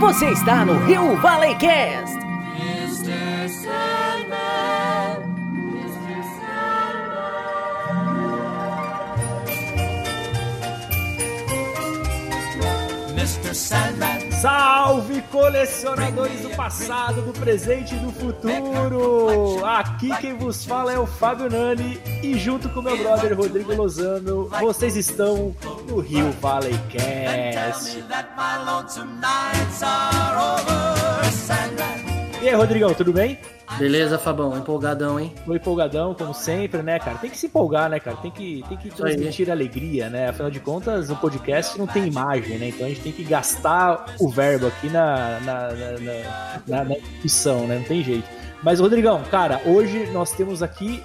Você está no Rio Valley Cast. Mr. Sandman. Sandman. Sandman. Salve colecionadores do passado, do presente e do futuro! Aqui quem vos fala é o Fábio Nani e junto com meu brother Rodrigo Lozano, vocês estão no Rio Valley Cast. E aí, Rodrigão, tudo bem? Beleza, Fabão, empolgadão, hein? Tô empolgadão, como sempre, né, cara? Tem que se empolgar, né, cara? Tem que, tem que transmitir alegria, né? Afinal de contas, o podcast não tem imagem, né? Então a gente tem que gastar o verbo aqui na, na, na, na, na discussão, né? Não tem jeito. Mas, Rodrigão, cara, hoje nós temos aqui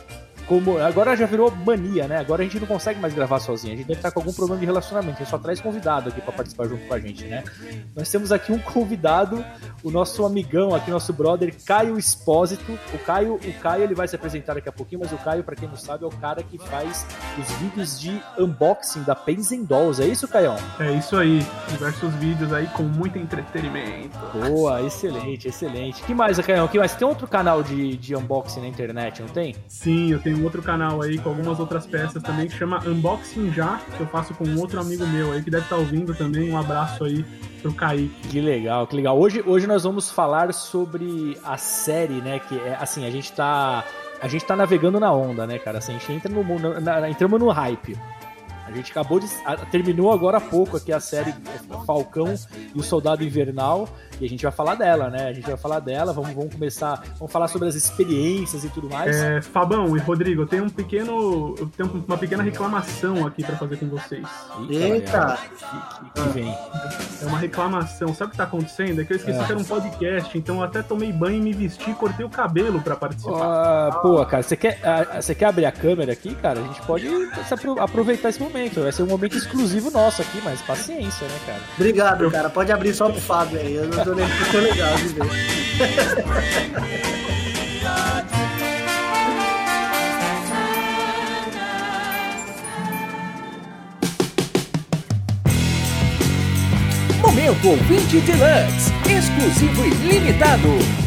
como agora já virou mania, né? Agora a gente não consegue mais gravar sozinho. A gente deve estar com algum problema de relacionamento. A gente só traz convidado aqui para participar junto com a gente, né? Nós temos aqui um convidado, o nosso amigão aqui, nosso brother Caio Espósito. O Caio, o Caio ele vai se apresentar daqui a pouquinho, mas o Caio, para quem não sabe, é o cara que faz os vídeos de unboxing da Pens Dolls. É isso, Caião? É isso aí. Diversos vídeos aí com muito entretenimento. Boa, excelente, excelente. que mais, Caião? que mais? Tem outro canal de, de unboxing na internet, não tem? Sim, eu tenho um outro canal aí com algumas outras peças também que chama Unboxing Já, que eu faço com um outro amigo meu aí que deve estar ouvindo também. Um abraço aí pro Kaique. Que legal, que legal. Hoje, hoje nós vamos falar sobre a série, né? Que é assim, a gente tá. A gente tá navegando na onda, né, cara? Assim, a gente entra no. Na, entramos no hype. A gente acabou de. A, terminou agora há pouco aqui a série Falcão e o Soldado Invernal. E a gente vai falar dela, né? A gente vai falar dela, vamos, vamos começar, vamos falar sobre as experiências e tudo mais. É, Fabão e Rodrigo, eu tenho um pequeno. Eu tenho uma pequena reclamação aqui para fazer com vocês. Eita! Que, que, que, vem? É uma reclamação. Sabe o que tá acontecendo? É que eu esqueci é. que era um podcast, então eu até tomei banho e me vesti e cortei o cabelo para participar. Uh, pô, cara, você quer, uh, você quer abrir a câmera aqui, cara? A gente pode aproveitar esse momento. Vai ser um momento exclusivo nosso aqui, mas paciência, né, cara? Obrigado, cara. Pode abrir só pro Fábio aí. Eu não ficou legal de ver. Momento Ouvinte Deluxe, exclusivo e limitado.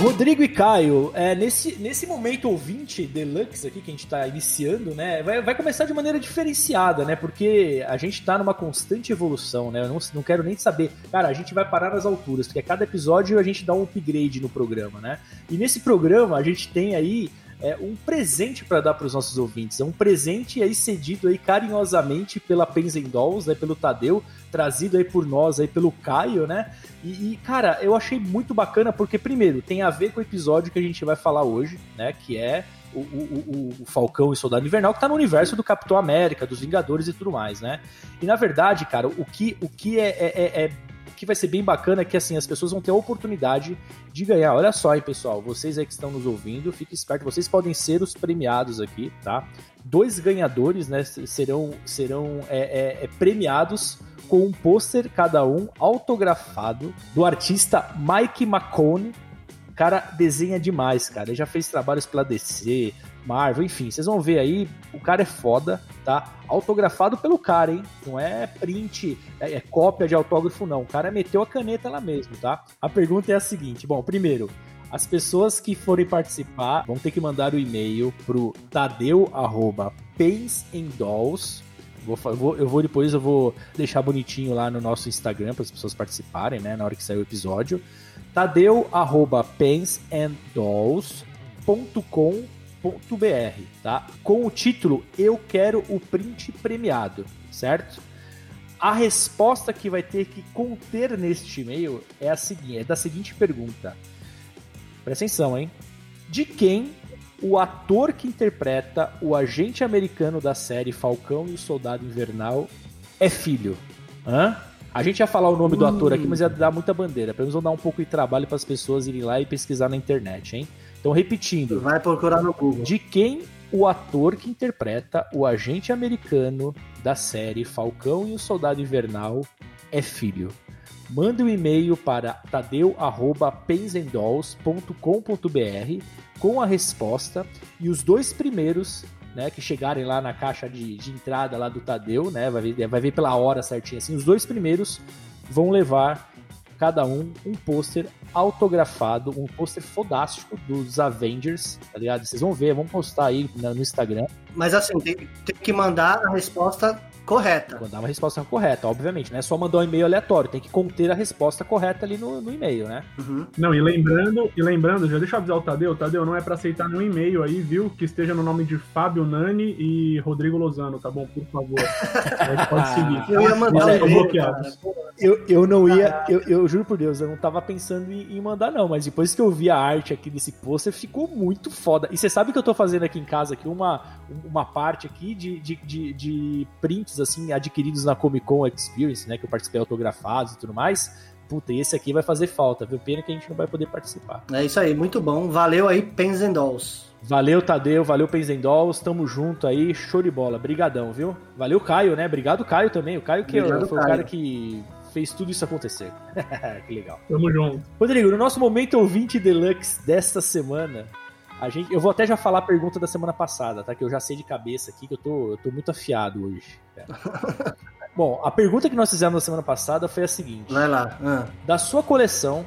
Rodrigo e Caio, é, nesse, nesse momento ouvinte deluxe aqui que a gente está iniciando, né, vai, vai começar de maneira diferenciada, né, porque a gente está numa constante evolução, né, eu não, não quero nem saber, cara, a gente vai parar nas alturas, porque a cada episódio a gente dá um upgrade no programa, né, e nesse programa a gente tem aí é, um presente para dar para os nossos ouvintes. É um presente aí cedido aí carinhosamente pela Penzendolls, né, pelo Tadeu, trazido aí por nós aí pelo Caio, né? E, e, cara, eu achei muito bacana porque primeiro tem a ver com o episódio que a gente vai falar hoje, né? Que é o, o, o, Falcão e Soldado Invernal, que tá no universo do Capitão América, dos Vingadores e tudo mais, né? E na verdade, cara, o que, o que é, é, é, é que vai ser bem bacana é que assim as pessoas vão ter a oportunidade de ganhar. Olha só aí, pessoal, vocês aí que estão nos ouvindo, fiquem espertos, vocês podem ser os premiados aqui, tá? Dois ganhadores, né, serão, serão é, é, é premiados com um pôster cada um autografado do artista Mike McCone. Cara, desenha demais, cara. Ele já fez trabalhos pela DC, Marvel, enfim, vocês vão ver aí, o cara é foda, tá? Autografado pelo cara, hein? Não é print, é, é, cópia de autógrafo, não. O cara meteu a caneta lá mesmo, tá? A pergunta é a seguinte: bom, primeiro, as pessoas que forem participar vão ter que mandar o e-mail pro tadeu.pensendolls. Vou, vou, eu vou depois, eu vou deixar bonitinho lá no nosso Instagram para as pessoas participarem, né? Na hora que sair o episódio. tadeu.pensandolls.com br tá? Com o título Eu quero o print premiado, certo? A resposta que vai ter que conter neste e-mail é a seguinte, é da seguinte pergunta. Presta atenção, hein? De quem o ator que interpreta o agente americano da série Falcão e o Soldado Invernal é filho? Hã? A gente ia falar o nome do ator aqui, mas ia dar muita bandeira. Pelo menos vou dar um pouco de trabalho para as pessoas irem lá e pesquisar na internet, hein? Então, repetindo. Vai procurar no Google. De quem o ator que interpreta o agente americano da série Falcão e o Soldado Invernal é filho? Manda um e-mail para tadeu.penzendolls.com.br com a resposta e os dois primeiros né, que chegarem lá na caixa de, de entrada lá do Tadeu, né, vai ver, vai ver pela hora certinho assim, os dois primeiros vão levar cada um um pôster autografado, um pôster fodástico dos Avengers, tá ligado? Vocês vão ver, vamos postar aí no Instagram, Mas assim, tem, tem que mandar a resposta correta. mandar uma resposta correta, obviamente, não é só mandar um e-mail aleatório, tem que conter a resposta correta ali no, no e-mail, né? Uhum. Não, e lembrando, e lembrando, já deixa eu avisar o Tadeu, Tadeu, não é pra aceitar nenhum e-mail aí, viu? Que esteja no nome de Fábio Nani e Rodrigo Lozano, tá bom? Por favor. Pode seguir. Eu ia mandar Eles um estão e-mail, Eu, eu não ia, eu, eu juro por Deus, eu não tava pensando em, em mandar não, mas depois que eu vi a arte aqui desse pôster, ficou muito foda. E você sabe que eu tô fazendo aqui em casa aqui uma, uma parte aqui de, de, de, de prints, assim, adquiridos na Comic Con Experience, né, que eu participei autografados e tudo mais. Puta, esse aqui vai fazer falta, viu? Pena que a gente não vai poder participar. É isso aí, muito bom. Valeu aí, Pens and Dolls. Valeu, Tadeu, valeu, Penzendolls, tamo junto aí, show de bola, brigadão, viu? Valeu, Caio, né? Obrigado, Caio, também. O Caio que Obrigado, foi o Caio. cara que fez tudo isso acontecer. que legal. Tamo junto. Rodrigo, no nosso momento ouvinte deluxe desta semana, a gente, eu vou até já falar a pergunta da semana passada, tá? Que eu já sei de cabeça aqui, que eu tô, eu tô muito afiado hoje. Bom, a pergunta que nós fizemos na semana passada foi a seguinte: Vai lá. Ah. da sua coleção,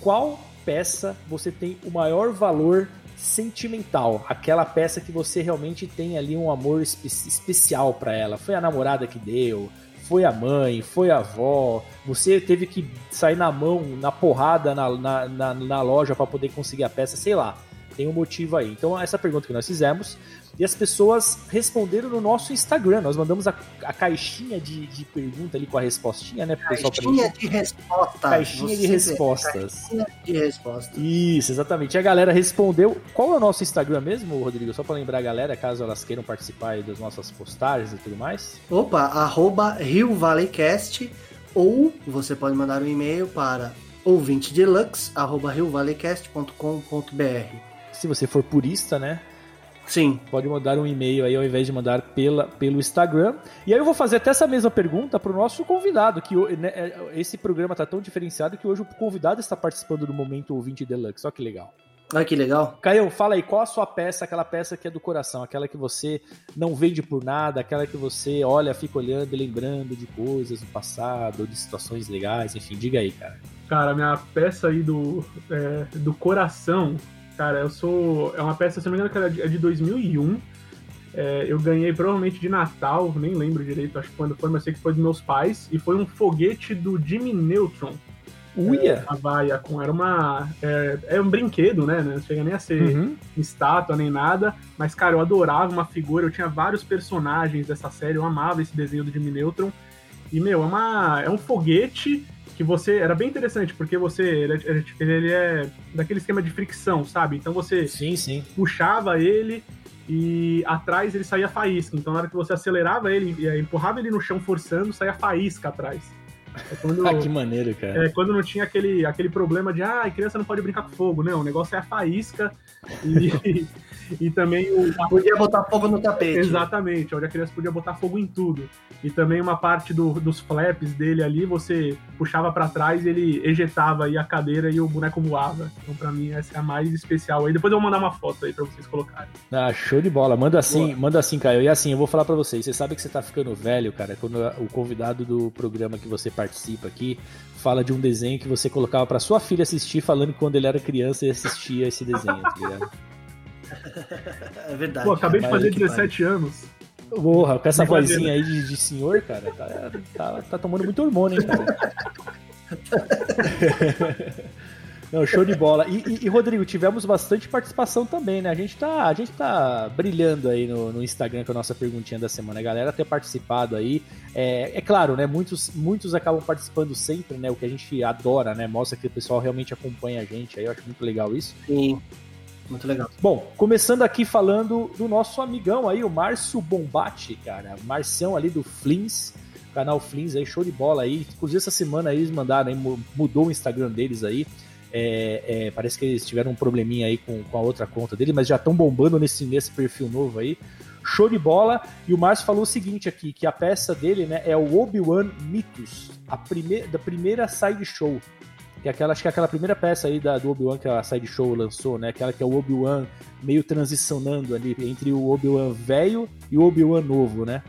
qual peça você tem o maior valor sentimental? Aquela peça que você realmente tem ali um amor espe- especial pra ela? Foi a namorada que deu? Foi a mãe? Foi a avó? Você teve que sair na mão, na porrada na, na, na, na loja pra poder conseguir a peça? Sei lá. Tem um motivo aí. Então, essa pergunta que nós fizemos. E as pessoas responderam no nosso Instagram. Nós mandamos a, a caixinha de, de pergunta ali com a respostinha, né? Pro pessoal Caixinha de respostas. Caixinha de respostas. Caixinha de respostas. Isso, exatamente. E a galera respondeu. Qual é o nosso Instagram mesmo, Rodrigo? Só pra lembrar a galera, caso elas queiram participar aí das nossas postagens e tudo mais. Opa, arroba Rio Valleycast ou você pode mandar um e-mail para ouvintedeluxe, arroba riovalleycast.com.br. Se você for purista, né? Sim, Pode mandar um e-mail aí ao invés de mandar pela, pelo Instagram. E aí eu vou fazer até essa mesma pergunta pro nosso convidado, que o- né, é, esse programa tá tão diferenciado que hoje o convidado está participando do Momento Ouvinte Deluxe. Olha que legal. olha que legal. Caio, fala aí, qual a sua peça, aquela peça que é do coração, aquela que você não vende por nada, aquela que você olha, fica olhando e lembrando de coisas do passado, de situações legais, enfim, diga aí, cara. Cara, minha peça aí do, é, do coração, cara, eu sou. É uma peça, se não me engano, que ela é de- é de 2001. É, eu ganhei provavelmente de Natal, nem lembro direito, acho que quando foi, mas sei que foi dos meus pais. E foi um foguete do Jimmy Neutron. Uia! A vaia com. Era uma. É, é um brinquedo, né? Não chega nem a ser Uhum. estátua nem nada. Mas, cara, eu adorava uma figura. Eu tinha vários personagens dessa série. Eu amava esse desenho do Jimmy Neutron. E, meu, é, uma, é um foguete que você. Era bem interessante, porque você. Ele, é- ele é daquele esquema de fricção, sabe? Então você Sim, sim. puxava ele e atrás ele saía faísca. Então, na hora que você acelerava ele, e, eh, empurrava ele no chão forçando, saía faísca atrás. É quando, Ah, que maneiro, cara. é, quando não tinha aquele, aquele problema de ah, a criança não pode brincar com fogo. Não, o negócio é a faísca e, e também o. Podia botar fogo no tapete. Exatamente, onde a criança podia botar fogo em tudo. E também uma parte do- dos flaps dele ali, você puxava pra trás, ele ejetava aí a cadeira e o boneco voava. Então, pra mim, essa é a mais especial aí. Depois eu vou mandar uma foto aí pra vocês colocarem. Ah, show de bola. Manda assim, manda assim, Caio. E assim, eu vou falar pra vocês. Você sabe que você tá ficando velho, cara, quando o convidado do programa que você participa aqui fala de um desenho que você colocava pra sua filha assistir, falando que quando ele era criança ele assistia esse desenho, tá ligado? É verdade. Pô, acabei de fazer que 17 anos. Porra, com essa vozinha aí de, de senhor, cara, tá, tá, tá tomando muito hormônio, hein, cara? Não, show de bola. E, e- e, Rodrigo, tivemos bastante participação também, né? A gente tá, a gente tá brilhando aí no, no Instagram com a nossa perguntinha da semana. A galera ter participado aí. É, é claro, né? Muitos, muitos acabam participando sempre, né? O que a gente adora, né? Mostra que o pessoal realmente acompanha a gente aí. Eu acho muito legal isso. Sim. Muito legal. Bom, começando aqui falando do nosso amigão aí, o Márcio Bombate, cara. Marcião ali do Flins, canal Flins aí, show de bola aí. Inclusive essa semana aí eles mandaram, aí, mu- mudou o Instagram deles aí. É, é, parece que eles tiveram um probleminha aí com, com a outra conta dele, mas já estão bombando nesse, nesse perfil novo aí. Show de bola. E o Márcio falou o seguinte aqui, que a peça dele, né, é o Obi-Wan Mythos, a primeira, da primeira side show. que é aquela, acho que é aquela primeira peça aí da, do Obi-Wan que a Sideshow lançou, né? Aquela que é o Obi-Wan meio transicionando ali entre o Obi-Wan velho e o Obi-Wan novo, né?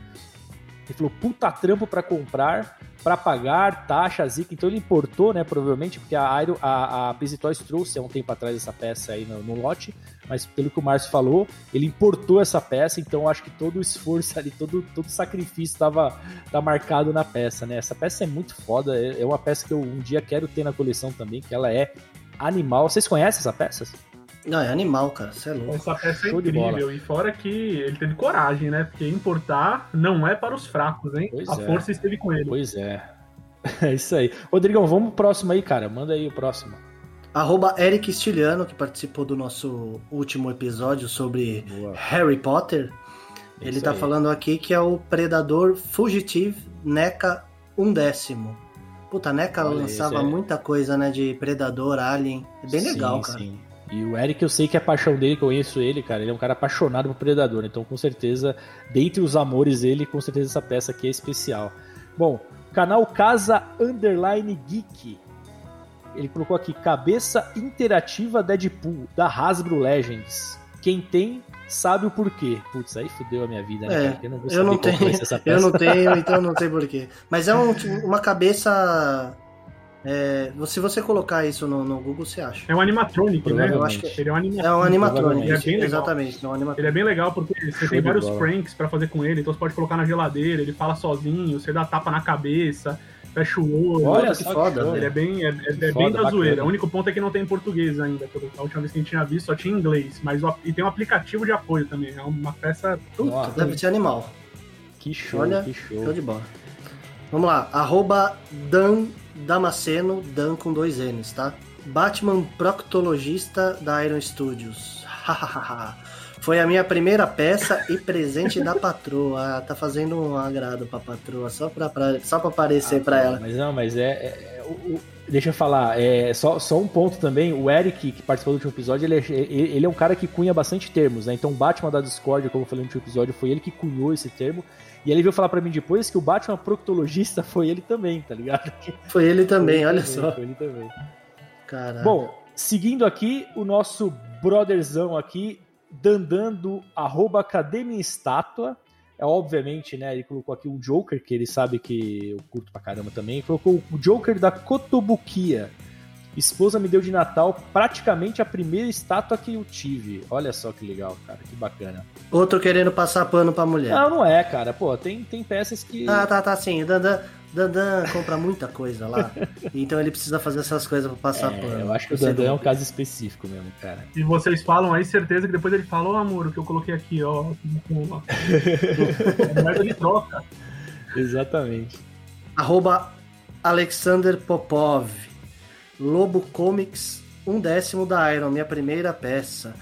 Ele falou, puta trampo pra comprar, pra pagar, taxa, zica. Então ele importou, né, provavelmente, porque a, Iron, a, a Busy Toys trouxe há um tempo atrás essa peça aí no, no lote, mas pelo que o Márcio falou, ele importou essa peça, então acho que todo o esforço ali, todo, todo o sacrifício estava tá marcado na peça, né? Essa peça é muito foda, é, é uma peça que eu um dia quero ter na coleção também, que ela é animal. Vocês conhecem essa peça? Não, é animal, cara. Você é louco. Essa peça é Show incrível. E fora que ele teve coragem, né? Porque importar não é para os fracos, hein? Pois a é. força esteve com ele. Pois é. É isso aí. Rodrigão, vamos pro próximo aí, cara. Manda aí o próximo. Arroba Eric Stiliano, que participou do nosso último episódio sobre Boa. Harry Potter. Ele Isso tá aí. falando aqui que é o Predador Fugitive NECA um décimo. Puta, a NECA Olha, lançava é- muita coisa, né? De Predador, Alien. É bem legal, Sim, cara. sim. E o Eric, eu sei que a paixão dele, que eu conheço ele, cara, ele é um cara apaixonado por Predador. Então, com certeza, dentre os amores dele, com certeza essa peça aqui é especial. Bom, canal Casa Underline Geek. Ele colocou aqui, cabeça interativa Deadpool, da Hasbro Legends. Quem tem, sabe o porquê. Putz, aí fudeu a minha vida, né? É, cara? Eu não, Eu não tenho, eu não tenho, então não sei porquê. Mas é um- uma cabeça. É, se você colocar isso no, no Google, você acha. É um animatronic, né? Eu acho que ele é um animatronic. É um animatrônico, Ele é bem legal. exatamente. É um Ele é bem legal porque você Show tem vários bola. pranks pra fazer com ele, então você pode colocar na geladeira, ele fala sozinho, você dá tapa na cabeça, fecha o olho. Olha que só foda. Ele é bem, é, é- é bem foda, da bacana. zoeira. O único ponto é que não tem em português ainda. A última vez que a gente tinha visto só tinha em inglês. Mas o- e tem um aplicativo de apoio também. É uma peça. Nossa, Deve ser animal. que show, Olha, que show. Show de bola. Vamos lá. Arroba Dan Damasceno, Dan com dois N's, tá? Batman Proctologista da Iron Studios. Foi a minha primeira peça e presente da patroa. Ah, Tá fazendo um agrado pra patroa, só pra, pra- só pra aparecer pra ela. Mas não, mas é. é- é- o- o- deixa eu falar, é, só, só um ponto também. O Eric, que participou do último episódio, ele é, ele ele é um cara que cunha bastante termos, né? Então, o Batman da Discord, como eu falei no último episódio, foi ele que cunhou esse termo. E ele veio falar pra mim depois que o Batman proctologista foi ele também, tá ligado? Foi ele também, Foi olha ele só. Foi ele também. Caraca. Bom, seguindo aqui, o nosso brotherzão aqui, dandando arroba Academia Estátua. É obviamente, né? Ele colocou aqui o Joker, que ele sabe que eu curto pra caramba também. Ele colocou o Joker da Cotobuquia. Esposa me deu de Natal praticamente a primeira estátua que eu tive. Olha só que legal, cara, que bacana. Outro querendo passar pano pra mulher. Não, não é, cara. Pô, tem, tem peças que. Ah, tá, tá, sim. Dandan, Dandan compra muita coisa lá. então ele precisa fazer essas coisas pra passar É, pano. eu acho que o Você Dandan é um caso específico mesmo, cara. E vocês falam aí, certeza que depois ele fala, ô amor, o que eu coloquei aqui, ó. É moeda de troca. Exatamente. Arroba Alexander Popov. Lobo Comics, um décimo da Iron, minha primeira peça.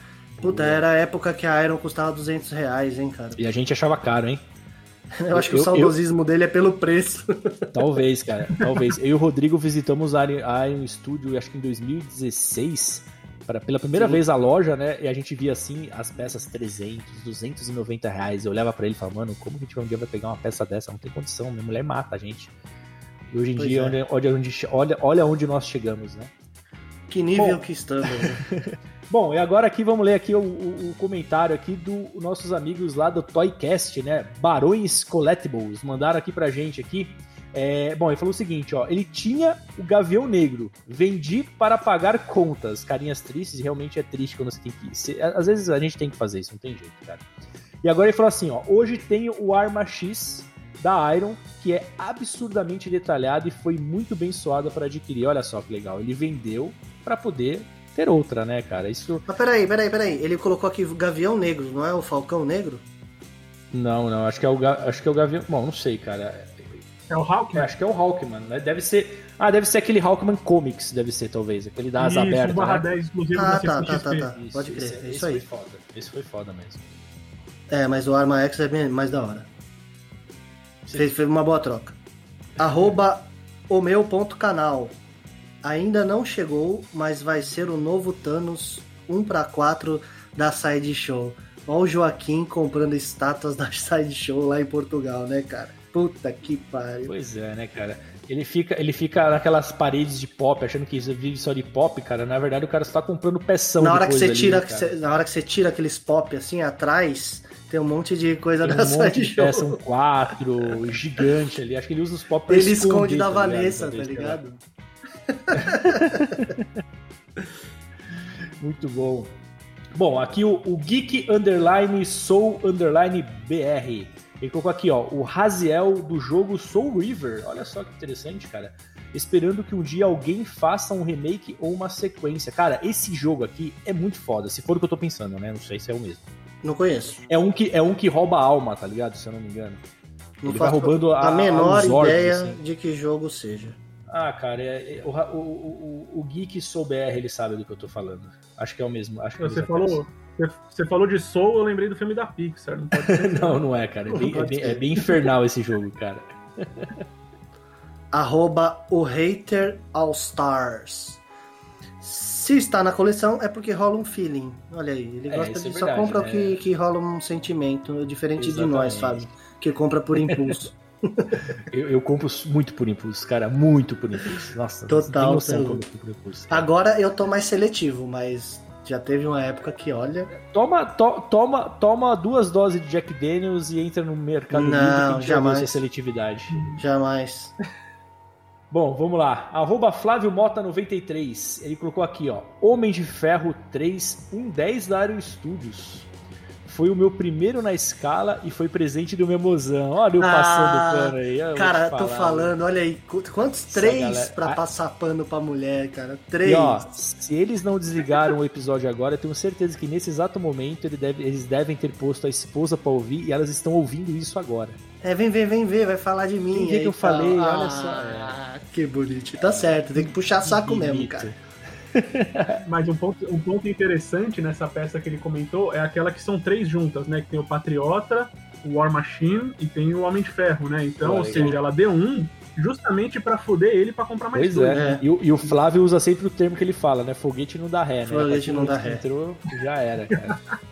Puta, era a época que a Iron custava 200 reais, hein, cara. E a gente achava caro, hein? Eu acho que Eu- o saudosismo dele é pelo preço. Talvez, cara, talvez. Eu e o Rodrigo visitamos a Iron- Studio, acho que em 2016, para pela primeira Sim. vez a loja, né? E a gente via assim as peças 300, 290 reais. Eu olhava pra ele e falava, mano, como que a gente um dia vai pegar uma peça dessa? Não tem condição, minha mulher mata a gente. E hoje em Pois dia, é. onde, onde, olha, olha onde nós chegamos, né? Que nível Bom. que estamos. né? Bom, e agora aqui vamos ler aqui o, o- o comentário aqui dos nossos amigos lá do Toycast, né? Barões Collectibles, mandaram aqui pra gente aqui. É, bom, ele falou o seguinte, ó, ele tinha o Gavião Negro, vendi para pagar contas. Carinhas tristes, realmente é triste quando você tem que... se- às vezes a gente tem que fazer isso, não tem jeito, cara. E agora ele falou assim, ó, hoje tenho o Arma X da Iron, que é absurdamente detalhado e foi muito bem suada para adquirir. Olha só que legal, ele vendeu para poder ter outra, né, cara? Isso Mas peraí, peraí, peraí. Ele colocou aqui Gavião Negro, não é o Falcão Negro? Não, não, acho que é o, Ga- acho que é o Gavião. Bom, não sei, cara. É o Hulk? Eu acho que é o Hawkman, né? Deve ser. Ah, deve ser aquele Hawkman Comics, deve ser, talvez. Aquele da asa Isso, aberta. barra né? 10 exclusivo Ah, tá, tá, tá, tá. Isso, Pode crer, esse, é esse isso foi aí. foda. Esse foi foda mesmo. É, mas o Arma X é bem- mais da hora. Fez, fez uma boa troca. Arroba o meu ponto canal. Ainda não chegou, mas vai ser o novo Thanos 1 para 4 da Side Show. Olha o Joaquim comprando estátuas da Side Show lá em Portugal, né, cara? Puta que pariu. Pois é, né, cara? Ele fica, ele fica naquelas paredes de pop, achando que isso vive só de pop, cara. Na verdade, o cara só tá comprando peção Na hora, que você ali, tira, né, na hora que você tira aqueles pop assim atrás, tem um monte de coisa Tem dessa um monte de peça, um 4, gigante ali. Acho que ele usa os pop pra Ele esconde da tá ligado? Vanessa, tá ligado? Muito bom. Bom, aqui o, o Geek Underline Soul Underline BR. Ele colocou aqui, ó, o Raziel do jogo Soul River. Olha só que interessante, cara. Esperando que um dia alguém faça um remake ou uma sequência. Cara, esse jogo aqui é muito foda. Se for o que eu tô pensando, né? Não sei se é o mesmo. Não conheço. É um que, é um que rouba a alma, tá ligado? Se eu não me engano. Não Ele vai roubando a- a menor ideia assim. de que jogo seja. Ah, cara, é- é- o, o, o, o, Geek Soul BR, ele sabe do que eu tô falando. Acho que é o mesmo. Acho que é Você falou, você, você falou de Soul, eu lembrei do filme da Pixar. Não pode ser. Não, não é, cara. É bem, é bem- é bem infernal esse jogo, cara. Arroba o Hater All Stars. Se está na coleção, é porque rola um feeling. Olha aí, ele É, gosta isso de é só verdade, compra o né? que, que rola um sentimento, diferente de nós, Exatamente. Fábio, que compra por impulso. Eu, eu compro muito por impulso, cara. Muito por impulso. Nossa, Total, noção pelo- como eu por impulso. cara. Agora eu tô mais seletivo, mas já teve uma época que, olha, Toma, to- toma, toma duas doses de Jack Daniels e entra no mercado Não, livre que jamais. essa seletividade. jamais. Bom, vamos lá. Arroba Flávio Mota93. Ele colocou aqui, ó. Homem de Ferro 3, 110 da Aero Studios. Foi o meu primeiro na escala e foi presente do Memozão. Olha eu passando Ah, pano aí. eu Cara, te tô falar, falando, olha aí, qu- quantos três pra Ah. passar pano pra mulher, cara? E Três. ó, se eles não desligaram o episódio agora, eu tenho certeza que nesse exato momento ele deve- eles devem ter posto a esposa pra ouvir e elas estão ouvindo isso agora. É, vem ver, vem ver, vai falar de mim. Vem ver aí que eu e tal. falei, ah, olha só, Que bonitinho. Tá certo, tem que puxar saco mesmo, Bonito. cara. Mas um ponto, um ponto interessante nessa peça que ele comentou é aquela que são três juntas, né? Que tem o Patriota, o War Machine e tem o Homem de Ferro, né? Então, Pô, ou seja, ela deu um justamente pra foder ele pra comprar mais Pois dois. é. né? E, o- e o Flávio usa sempre o termo que ele fala, né? Foguete não dá ré, né? Foguete não dá que ré. Entrou, já era, cara.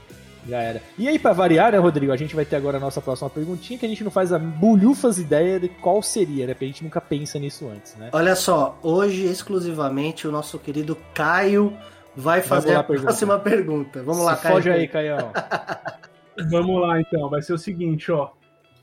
já era. E aí, pra variar, né, Rodrigo? A gente vai ter agora a nossa próxima perguntinha, que a gente não faz a bulhufas ideia de qual seria, né? Porque a gente nunca pensa nisso antes, né? Olha só, hoje exclusivamente o nosso querido Caio vai fazer a a pergunta. próxima pergunta. Vamos lá, Se Caio. Foge aí, Caião. Vamos lá, então. Vai ser o seguinte, ó.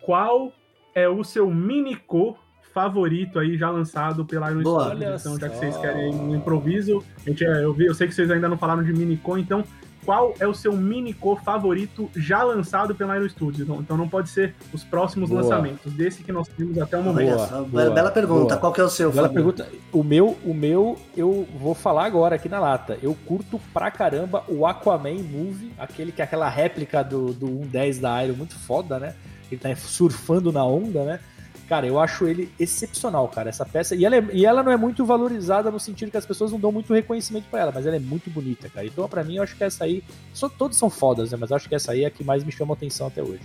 Qual é o seu Minico favorito aí já lançado pela Iron. Studios? Então, já que vocês querem um improviso, a gente, é, eu, vi, eu sei que vocês ainda não falaram de Minico, então qual é o seu Minico favorito já lançado pela Iron Studios? Então, então não pode ser os próximos Boa. lançamentos, desse que nós temos até o momento. Olha Boa, só, boa, bela pergunta. boa. Qual que é o seu, Fábio? pergunta, o meu, o meu, eu vou falar agora aqui na lata. Eu curto pra caramba o Aquaman Movie, aquele que é aquela réplica do, do 1.10 da Iron, muito foda, né? Ele tá surfando na onda, né? Cara, eu acho ele excepcional, cara, essa peça. E ela, é- e ela não é muito valorizada no sentido que as pessoas não dão muito reconhecimento pra ela, mas ela é muito bonita, cara. Então, pra mim, eu acho que essa aí. Só, todos são fodas, né? Mas eu acho que essa aí é a que mais me chama atenção até hoje.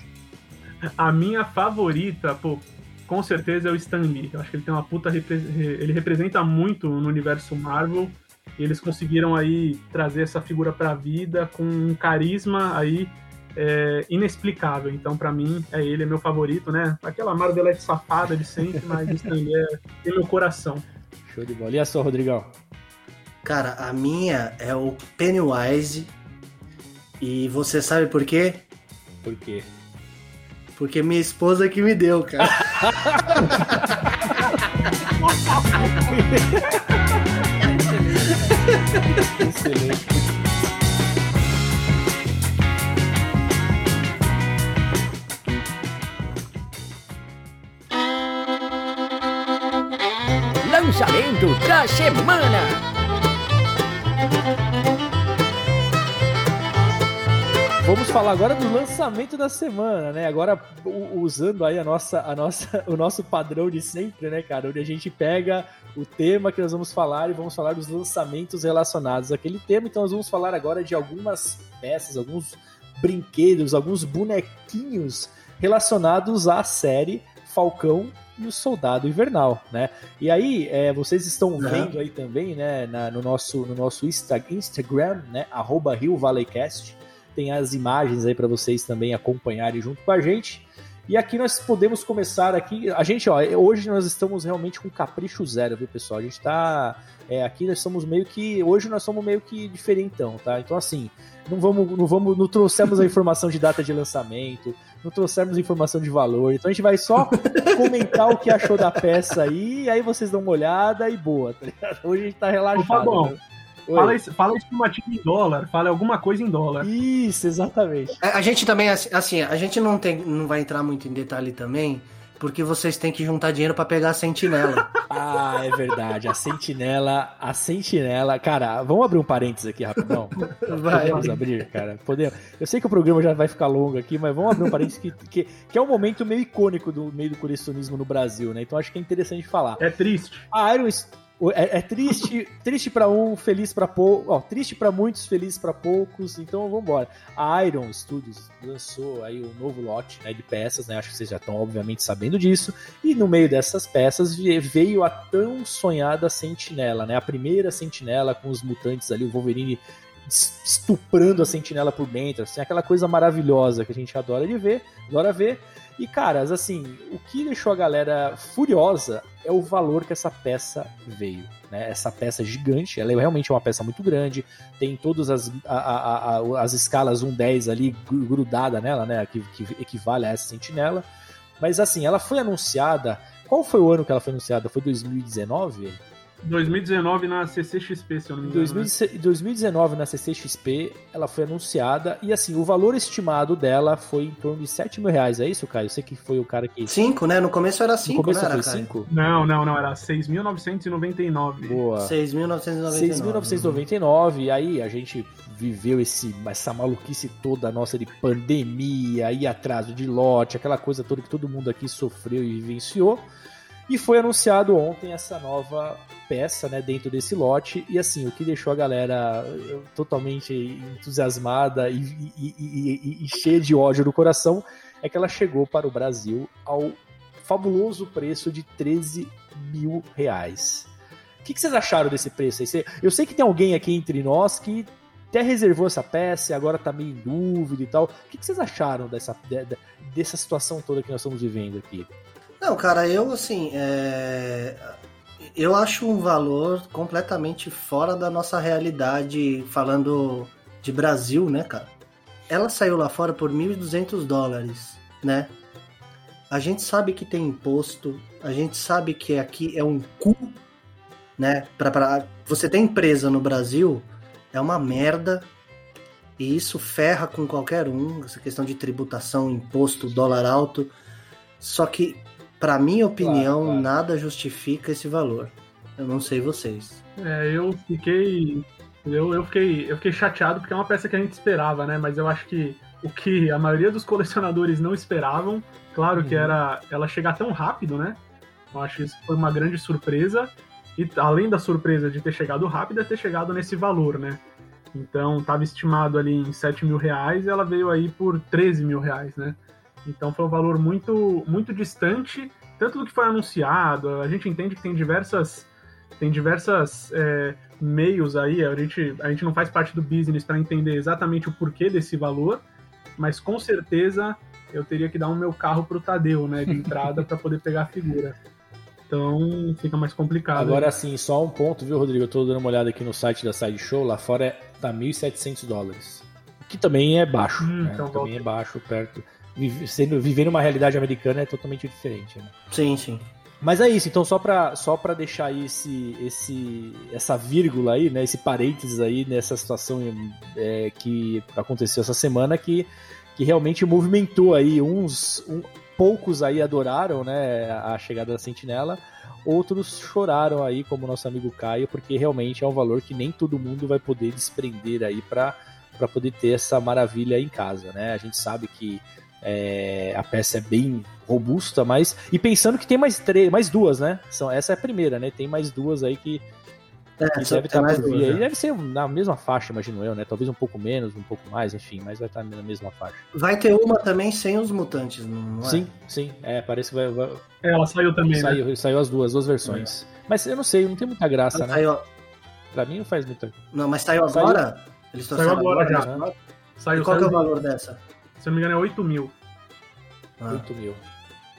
A minha favorita, pô, com certeza é o Stan Lee. Eu acho que ele tem uma puta. Ele representa muito no universo Marvel. E eles conseguiram aí trazer essa figura pra vida com um carisma aí é, inexplicável. Então, pra mim, é ele, é meu favorito, né? Aquela Marvelette safada de sempre, mas o Stan Lee é, tem meu coração. Show de bola. E a sua, Rodrigão? Cara, a minha é o Pennywise. E você sabe por quê? Por quê? Porque minha esposa que me deu, cara. Excelente. Lançamento da semana. Vamos falar agora do lançamento da semana, né? Agora usando aí a nossa, a nossa, o nosso padrão de sempre, né, cara? Onde a gente pega o tema que nós vamos falar e vamos falar dos lançamentos relacionados àquele tema. Então nós vamos falar agora de algumas peças, alguns brinquedos, alguns bonequinhos relacionados à série Falcão e o Soldado Invernal, né? E aí, é, vocês estão vendo aí também, né, na- no nosso, no nosso Insta- Instagram, né, arroba Rio Valleycast, tem as imagens aí para vocês também acompanharem junto com a gente. E aqui nós podemos começar aqui. A gente, ó, hoje nós estamos realmente com capricho zero, viu, pessoal? A gente tá. É, aqui nós somos meio que. Hoje nós somos meio que diferentão, tá? Então, assim, não vamos, não vamos, não trouxemos a informação de data de lançamento, não trouxemos informação de valor. Então a gente vai só comentar o que achou da peça aí, e aí vocês dão uma olhada e boa, tá ligado? Hoje a gente tá relaxado. Opa, bom. né? Fala, es- fala estimativa em dólar, fala alguma coisa em dólar. Isso, exatamente. A, a gente também, assim, assim, a gente não, tem, não vai entrar muito em detalhe também, porque vocês têm que juntar dinheiro pra pegar a sentinela. Ah, é verdade. A sentinela, a sentinela. Cara, vamos abrir um parênteses aqui rapidão. Vai. Podemos abrir, cara? Podemos. Eu sei que o programa já vai ficar longo aqui, mas vamos abrir um parênteses que, que, que é um momento meio icônico do meio do colecionismo no Brasil, né? Então acho que é interessante falar. É triste. A Iron é, é triste, triste para um, feliz para poucos, triste para muitos, feliz para poucos. Então vamos embora. A Iron Studios lançou aí um novo lote né, de peças, né? Acho que vocês já estão obviamente sabendo disso. E no meio dessas peças ve- veio a tão sonhada Sentinela, né? A primeira Sentinela com os mutantes ali, o Wolverine es- estuprando a Sentinela por dentro, assim, aquela coisa maravilhosa que a gente adora de ver, adora ver. E caras, assim, o que deixou a galera furiosa é o valor que essa peça veio. Né? Essa peça gigante, ela é realmente uma peça muito grande, tem todas as, a- a- a- as escalas 1.10 ali gru- grudada nela, né? Que, que equivale a essa sentinela. Mas assim, ela foi anunciada. Qual foi o ano que ela foi anunciada? Foi 2019? 2019 na CCXP, se eu não me engano. né? 2000 2019, na CCXP, ela foi anunciada. E assim, o valor estimado dela foi em torno de 7 mil reais. É isso, Caio? Você que foi o cara que. Cinco, né? No começo era no cinco, começo né, era, foi Caio? 5? Não, não, não, era 6.999. Boa. 6.999. 6.999, e aí a gente viveu esse, essa maluquice toda nossa de pandemia, aí atraso de lote, aquela coisa toda que todo mundo aqui sofreu e vivenciou. E foi anunciado ontem essa nova peça, né, dentro desse lote. E assim, o que deixou a galera eh, totalmente entusiasmada e, e- e- e- cheia de ódio no coração é que ela chegou para o Brasil ao fabuloso preço de 13 mil reais. O que, que vocês acharam desse preço Eu sei que tem alguém aqui entre nós que até reservou essa peça e agora tá meio em dúvida e tal. O que, que vocês acharam dessa, de- de- dessa situação toda que nós estamos vivendo aqui? Não, cara, eu assim, é... eu acho um valor completamente fora da nossa realidade, falando de Brasil, né, cara? Ela saiu lá fora por 1.200 dólares, né? A gente sabe que tem imposto, a gente sabe que aqui é um cu, né? Pra, pra... Você tem empresa no Brasil, é uma merda, e isso ferra com qualquer um, essa questão de tributação, imposto, dólar alto. Só que, pra minha opinião, claro. nada justifica esse valor. Eu não sei vocês. É, eu fiquei. Eu, eu, fiquei, eu fiquei chateado porque é uma peça que a gente esperava, né? Mas eu acho que o que a maioria dos colecionadores não esperavam, claro que Uhum. era ela chegar tão rápido, né? Eu acho que isso foi uma grande surpresa. E além da surpresa de ter chegado rápido, é ter chegado nesse valor, né? Então estava estimado ali em 7 mil reais e ela veio aí por 13 mil reais, né? Então foi um valor muito, muito distante, tanto do que foi anunciado. A gente entende que tem diversas, tem diversas é, meios aí. A gente, a gente não faz parte do business para entender exatamente o porquê desse valor, mas com certeza eu teria que dar o meu carro pro Tadeu, né, de entrada para poder pegar a figura. Então fica mais complicado. Agora, assim, só um ponto, viu, Rodrigo? Eu tô dando uma olhada aqui no site da Sideshow, lá fora é, tá 1.700 dólares. O que também é baixo, Hum, né? então Também volta. é baixo, perto. Sendo, vivendo uma realidade americana é totalmente diferente, né? Sim, sim. Mas é isso, então só pra, só pra deixar aí esse, esse, essa vírgula aí, né, esse parênteses aí nessa situação é, que aconteceu essa semana que, que realmente movimentou aí uns um- poucos aí adoraram, né, a chegada da Sentinela, outros choraram aí, como nosso amigo Caio, porque realmente é um valor que nem todo mundo vai poder desprender aí para poder ter essa maravilha em casa, né? A gente sabe que é, a peça é bem robusta, mas. E pensando que tem mais três, mais duas, né? São, essa é a primeira, né? Tem mais duas aí que, É, que deve estar mais por vir duas, aí. né? Deve ser na mesma faixa, imagino eu, né? Talvez um pouco menos, um pouco mais, enfim, mas vai estar na mesma faixa. Vai ter uma também sem os mutantes, não é? Sim, sim. É, parece que vai. vai É, ela saiu também, né? saiu, saiu as duas, duas versões. Mas eu não sei, não tem muita graça, né? Saiu, Pra mim não faz muita. não, mas saiu Saiu. agora? Eles Saiu agora né? já. E Saiu, qual que é o saiu, valor dessa? Se eu não me engano, é 8 mil. Ah. 8 mil.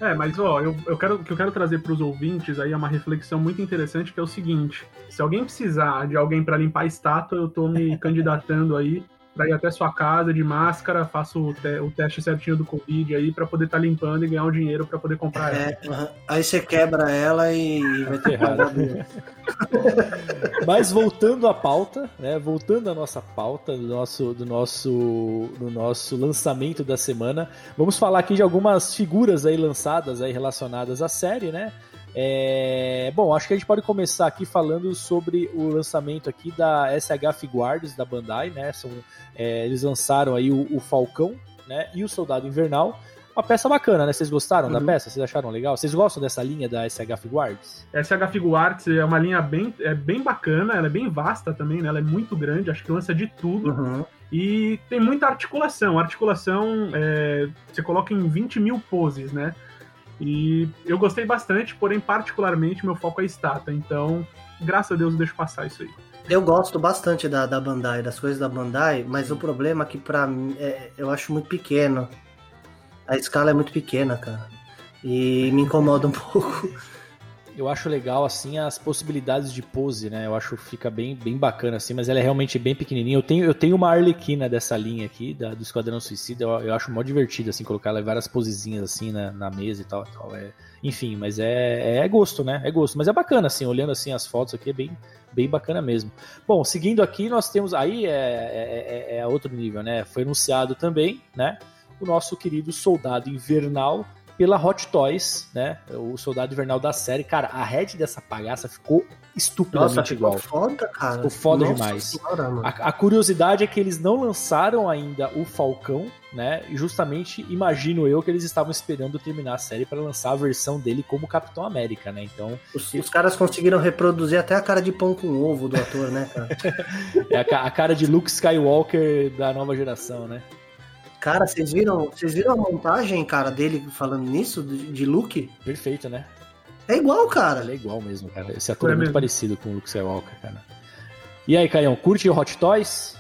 É, mas ó, eu, eu quero, o que eu quero trazer para os ouvintes aí é uma reflexão muito interessante, que é o seguinte: se alguém precisar de alguém para limpar a estátua, eu tô me candidatando aí para ir até sua casa de máscara, faço o, te- o teste certinho do Covid aí para poder estar limpando e ganhar o dinheiro para poder comprar ela. É, aham. Aí você quebra ela e vai ter Errado. Mas voltando à pauta, né? Voltando à nossa pauta do nosso, do nosso, do nosso lançamento da semana, vamos falar aqui de algumas figuras aí lançadas aí relacionadas à série, né? É, bom, acho que a gente pode começar aqui falando sobre o lançamento aqui da SH Figuarts da Bandai, né? São, é, eles lançaram aí o, o Falcão, né? E o Soldado Invernal. Uma peça bacana, né? Vocês gostaram da Uhum. peça? Vocês acharam legal? Vocês gostam dessa linha da SH Figuarts? SH Figuarts é uma linha bem, é bem bacana, ela é bem vasta também, né? Ela é muito grande, acho que lança de tudo. Uhum. E tem muita articulação. A articulação é, você coloca em 20 mil poses, né? E eu gostei bastante, porém, particularmente, meu foco é estátua. Então, graças a Deus, eu deixo passar isso aí. Eu gosto bastante da, da Bandai, das coisas da Bandai, mas o problema é que pra mim é, eu acho muito pequeno. A escala é muito pequena, cara. E me incomoda um pouco. Eu acho legal, assim, as possibilidades de pose, né? Eu acho que fica bem, bem bacana, assim, mas ela é realmente bem pequenininha. Eu tenho, eu tenho uma Arlequina dessa linha aqui, da, do Esquadrão Suicida, eu, eu acho mó divertido, assim, colocar ela em várias posezinhas, assim, na, na mesa e tal. e tal. É, enfim, mas é, é gosto, né? É gosto. Mas é bacana, assim, olhando, assim, as fotos aqui, é bem, bem bacana mesmo. Bom, seguindo aqui, nós temos, aí é, é, é- é outro nível, né? Foi anunciado também, né? O nosso querido Soldado Invernal, pela Hot Toys, né? O Soldado Invernal da série. Cara, a head dessa bagaça ficou estupidamente Nossa, ficou igual. foda, cara. Ficou foda Nossa demais. A, a curiosidade é que eles não lançaram ainda o Falcão, né? E justamente imagino eu que eles estavam esperando terminar a série para lançar a versão dele como Capitão América, né? Então Os, os caras conseguiram reproduzir até a cara de pão com ovo do ator, né, cara? é a, a cara de Luke Skywalker da nova geração, né? Cara, vocês viram, vocês viram a montagem, cara, dele falando nisso, de, de look? Perfeito, né? É igual, cara. Ele é igual mesmo, cara. Esse ator é, É muito mesmo. parecido com o Luke Skywalker, cara. E aí, Caião, curte o Hot Toys?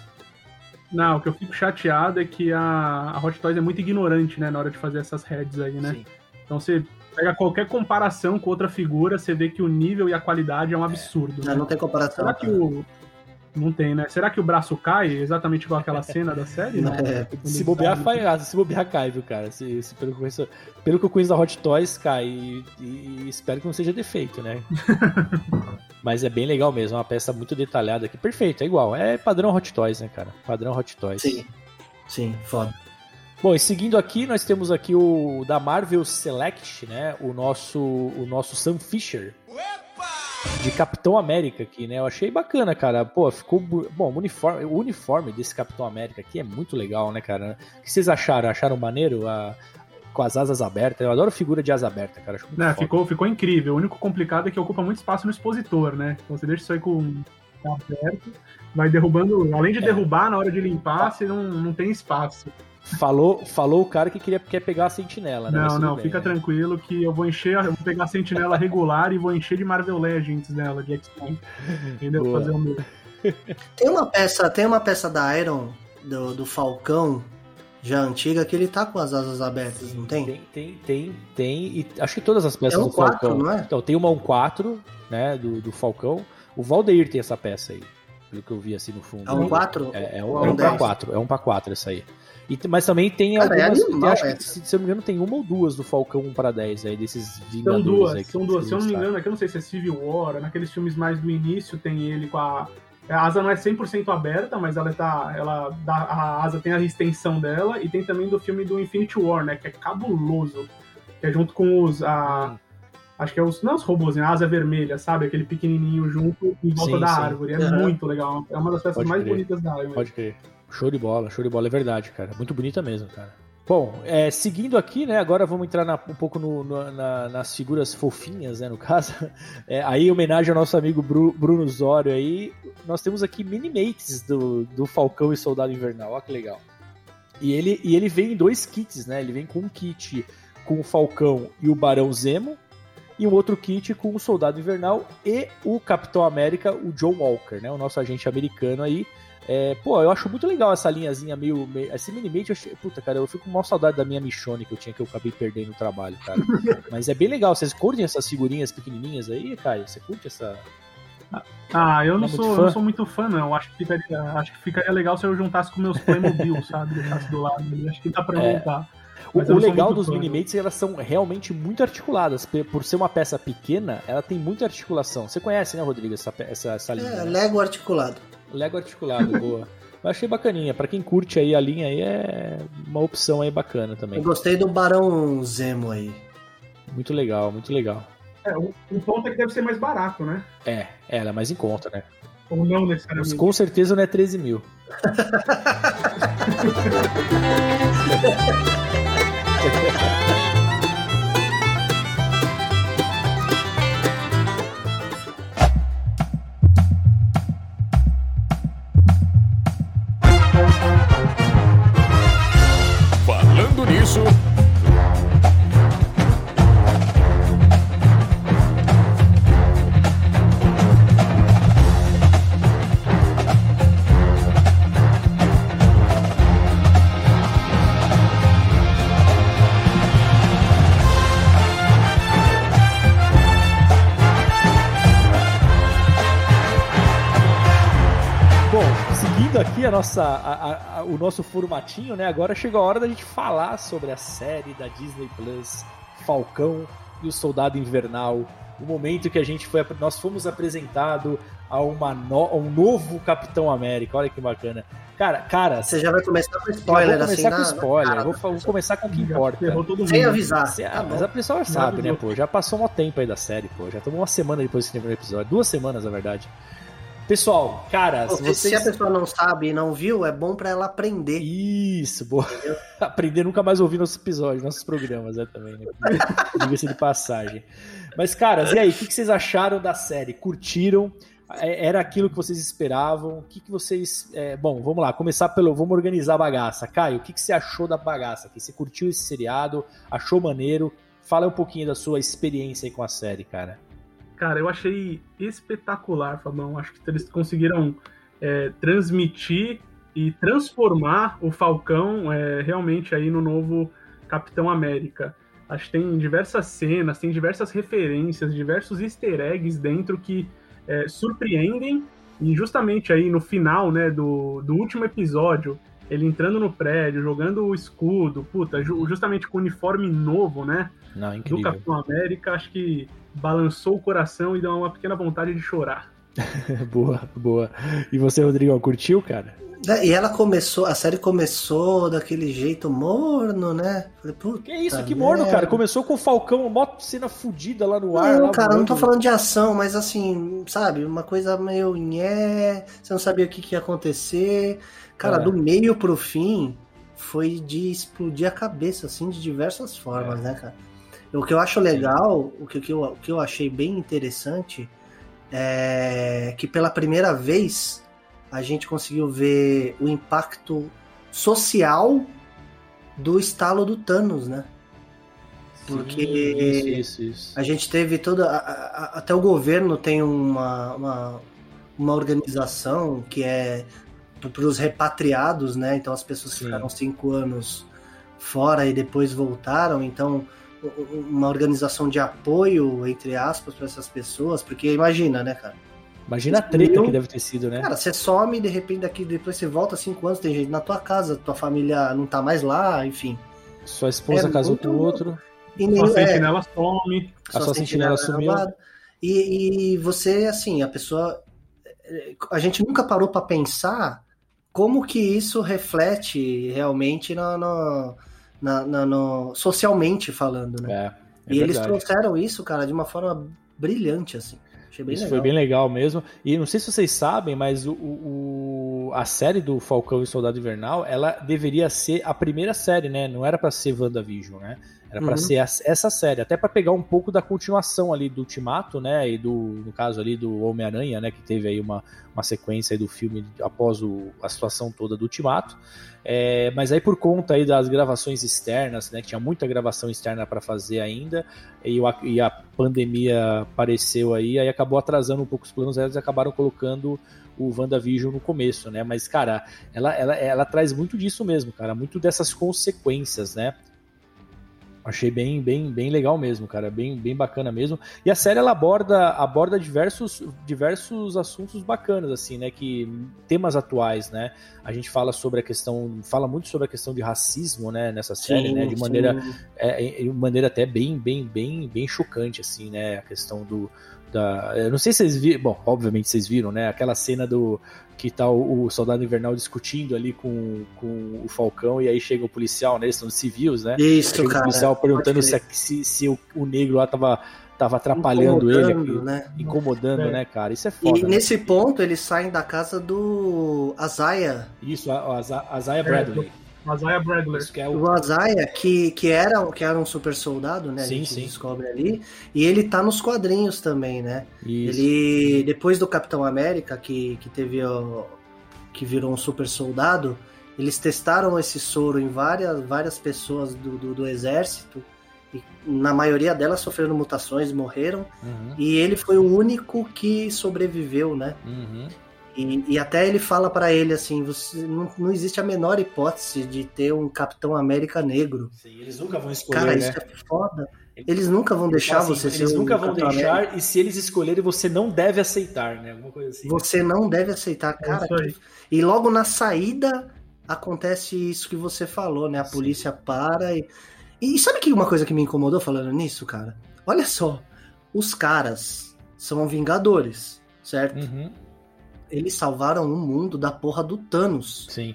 Não, o que eu fico chateado é que a, a Hot Toys é muito ignorante, né, na hora de fazer essas heads aí, né? Sim. Então você pega qualquer comparação com outra figura, você vê que o nível e a qualidade é um absurdo. Não, né? não tem comparação. Será que o. Não tem, né? Será que o braço cai exatamente igual aquela cena da série? Não. É. Se bobear, faz, se bobear cai, viu, cara? Se, se pelo, que eu conheço, pelo que eu conheço da Hot Toys, cai. E, e espero que não seja defeito, né? Mas é bem legal mesmo, é uma peça muito detalhada aqui. Perfeito, é igual. É padrão Hot Toys, né, cara? Padrão Hot Toys. Sim. Sim, foda. Bom, e seguindo aqui, nós temos aqui o da Marvel Select, né? O nosso, o nosso Sam Fisher. De Capitão América aqui, né? Eu achei bacana, cara. Pô, ficou. Bom, o uniforme, o uniforme desse Capitão América aqui é muito legal, né, cara? O que vocês acharam? Acharam maneiro? A- Com as asas abertas? Eu adoro figura de asa aberta, cara. Ficou, ficou incrível. O único complicado é que ocupa muito espaço no expositor, né? Então você deixa isso aí com com aberto, vai derrubando. Além de É. derrubar na hora de limpar, você não, não tem espaço. Falou, falou o cara que queria, quer pegar a sentinela, né? Não, não, bem, fica né? tranquilo que eu vou encher, eu vou pegar a sentinela regular e vou encher de Marvel Legends nela, de X-Men. Entendeu? Boa. Fazer o meu. Tem uma peça, tem uma peça da Iron, do, do Falcão, já antiga, que ele tá com as asas abertas, não tem? Tem, tem, tem, tem. E acho que todas as peças É um do Falcão. 4, não é? Então, tem uma 1-4, né? Do, do Falcão. O Valdeir tem essa peça aí. Pelo que eu vi assim no fundo. É um 4? É, é um, é é um um pra 10? 4, é um pra 4 essa aí. E, mas também tem Cara, é algumas. animal acho que, se, se eu não me engano, tem uma ou duas do Falcão 1 para 10 aí, desses São Vingadores duas, aí. que são duas. Se eu não me engano, aqui eu não sei se é Civil War, naqueles filmes mais do início tem ele com a. A asa não é 100% aberta, mas ela tá. Ela dá, a asa tem a extensão dela, e tem também do filme do Infinity War, né? Que é cabuloso. Que é junto com os. A, acho que é os. Não os robôs, né? A asa vermelha, sabe? Aquele pequenininho junto em volta Sim, da sim. árvore. É Uhum. muito legal. É uma das peças Pode mais crer. bonitas da Iron. Pode crer. Show de bola, show de bola, é verdade, cara. Muito bonita mesmo, cara. Bom, é, seguindo aqui, né? Agora vamos entrar na- um pouco no- no- na- nas figuras fofinhas, né? No caso. É, aí, em homenagem ao nosso amigo Bru- Bruno Zório aí, nós temos aqui minimates do, do Falcão e Soldado Invernal. Olha que legal. E ele, e ele vem em dois kits, né? Ele vem com um kit com o Falcão e o Barão Zemo, e um outro kit com o Soldado Invernal e o Capitão América, o John Walker, né? O nosso agente americano aí. É, pô, eu acho muito legal essa linhazinha meio. meio esse minimate, eu puta, cara, eu fico com maior saudade da minha Michone que eu tinha, que eu acabei perdendo no trabalho, cara. Mas é bem legal. Vocês curtem essas figurinhas pequenininhas aí, Caio? Você curte essa. Ah, eu não, Não é muito sou, fã? eu não sou muito fã, não. Acho que, ficaria, acho que ficaria legal se eu juntasse com meus Playmobil, sabe? Deixasse do lado. ali. Acho que dá pra É. montar. Mas o legal dos minimates, elas são realmente muito articuladas. Por ser uma peça pequena, ela tem muita articulação. Você conhece, né, Rodrigo, essa, essa, essa linha? É, né? Lego articulado. Lego articulado, boa. Eu achei bacaninha. Pra quem curte aí a linha aí, é uma opção aí bacana Eu também. gostei do Barão Zemo aí. Muito legal, muito legal. É, o, o ponto é que deve ser mais barato, né? É, é, ela é mais em conta, né? Ou não Mas necessariamente. com certeza não é 13 mil. nossa, a- a- o nosso formatinho, né? Agora chegou a hora da gente falar sobre a série da Disney Plus, Falcão e o Soldado Invernal. O momento que a gente foi, nós fomos apresentado a, uma no- a um novo Capitão América. Olha que bacana. Cara, cara, Você já vai começar com spoiler vou assim começar na, com na spoiler. eu vou, vou começar com o que importa. Sem avisar. Cê- Tá mas bom. a pessoa sabe, né, pô? Já passou um tempo aí da série, pô. Já tomou uma semana depois desse primeiro episódio. Duas semanas, na verdade. Pessoal, cara, se Se- Se a vocês. pessoa não sabe e não viu, é bom pra ela aprender. Isso, boa. Aprender nunca mais ouvir nossos episódios, nossos programas, né, também, né? Diga-se de passagem. Mas, caras, e aí, o que que vocês acharam da série? Curtiram? É- Era aquilo que vocês esperavam? O que, que vocês. é, bom, vamos lá, começar pelo. Vamos organizar a bagaça. Caio, o que, que você achou da bagaça? aqui? Você curtiu esse seriado? Achou maneiro? Fala um pouquinho da sua experiência aí com a série, cara. Cara, eu achei espetacular, Fabão. Acho que eles conseguiram é, transmitir e transformar o Falcão é, realmente aí no novo Capitão América. Acho que tem diversas cenas, tem diversas referências, diversos easter eggs dentro que é, surpreendem. E justamente aí no final né, do, do último episódio, ele entrando no prédio, jogando o escudo, puta, ju- justamente com o uniforme novo, né? Não, do incrível. Capitão América, acho que balançou o coração e deu uma pequena vontade de chorar. boa, boa. E você, Rodrigão, curtiu, cara? É, E ela começou, a série começou daquele jeito morno, né? Falei, puta. Que isso, que morno, merda. cara. Começou com o Falcão, uma cena fudida lá no ar. Não, cara, não tô falando de ação, mas assim, sabe, uma coisa meio nhé, você não sabia o que, que ia acontecer. Cara, É. do meio pro fim foi de explodir a cabeça, assim, de diversas formas, É. né, cara? O que eu acho legal, o que, o que eu, o que eu achei bem interessante é que pela primeira vez a gente conseguiu ver o impacto social do estalo do Thanos, né? Porque Isso, isso, isso. a gente teve toda. a- a- a- até o governo tem uma, uma, uma organização que é para os repatriados, né? Então as pessoas Sim. ficaram cinco anos fora e depois voltaram. Então, uma organização de apoio, entre aspas, para essas pessoas, porque imagina, né, cara? Imagina a treta que deve ter sido, né? Cara, você some de repente daqui, depois você volta cinco anos, tem gente na tua casa, tua família não tá mais lá, enfim. Sua esposa é casou muito com outro. E Sua nenhum- é, sentinela some. A sua sentinela sumiu. roubada. E, e você, assim, a pessoa. A gente nunca parou pra pensar como que isso reflete realmente no, no- na- na- no- socialmente falando, né? É, é e eles verdade. trouxeram isso, cara, de uma forma brilhante, assim. Achei bem Isso legal. foi bem legal mesmo. E não sei se vocês sabem, mas o, o- a série do Falcão e Soldado Invernal, ela deveria ser a primeira série, né? Não era pra ser WandaVision, né? Era Uhum. ser essa série, até pra pegar um pouco da continuação ali do Ultimato, né? E do, no caso ali do Homem-Aranha, né? Que teve aí uma, uma sequência do filme após o, a situação toda do Ultimato. É, mas aí por conta aí das gravações externas, né? Que tinha muita gravação externa pra fazer ainda, e, o- e a pandemia apareceu aí, aí acabou atrasando um pouco os planos, eles acabaram colocando o WandaVision no começo, né? Mas, cara, ela, ela, ela traz muito disso mesmo, cara, muito dessas consequências, né? Achei bem, bem, bem legal mesmo, cara, bem, bem bacana mesmo. E a série ela aborda, aborda diversos, diversos assuntos bacanas, assim, né? Que temas atuais, né? A gente fala sobre a questão, fala muito sobre a questão de racismo, né? Nessa série, Sim, né? De maneira, é, de maneira até bem, bem, bem, bem chocante, assim, né? A questão do. Da, eu não sei se vocês viram. Bom, obviamente vocês viram, né? Aquela cena do. Que tá o, o soldado invernal discutindo ali com, com o Falcão, e aí chega o policial, né? Eles são civis, né? Isso, Chega o cara. policial perguntando se, se, se o, o negro lá tava, tava atrapalhando ele, aqui, né? incomodando, É. né, cara? Isso é foda. E né? nesse ponto eles saem da casa do Azaia. Isso, a, a, a Zaya Bradley. Isaiah Bradler. Isso que é o. O Azaia, que, que, era, que era um super soldado, né? Sim, a gente sim. descobre ali. E ele tá nos quadrinhos também, né? Isso. Ele, depois do Capitão América, que, que teve o, que virou um super soldado, eles testaram esse soro em várias, várias pessoas do, do, do exército. E na maioria delas sofreram mutações, morreram. Uhum, E ele foi o único que sobreviveu, né? uhum. E, e até ele fala pra ele assim: você, não, não existe a menor hipótese de ter um Capitão América negro. Sim, eles nunca vão escolher, Cara, né? isso é foda. Eles nunca vão Ele deixar assim, você ser Eles um nunca vão Capitão deixar, América. e se eles escolherem, você não deve aceitar, né? Alguma coisa assim. Você não deve aceitar, É cara. que- E logo na saída acontece isso que você falou, né? A Sim. polícia para e. E sabe que uma coisa que me incomodou falando nisso, cara? Olha só, os caras são vingadores, certo? Uhum, Eles salvaram o mundo da porra do Thanos. Sim.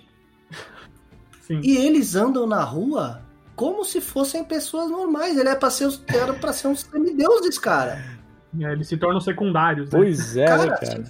Sim. E eles andam na rua como se fossem pessoas normais. Ele é pra ser, era pra ser uns semideuses, cara. É, eles se tornam secundários, né? Pois é, Cara, né, cara?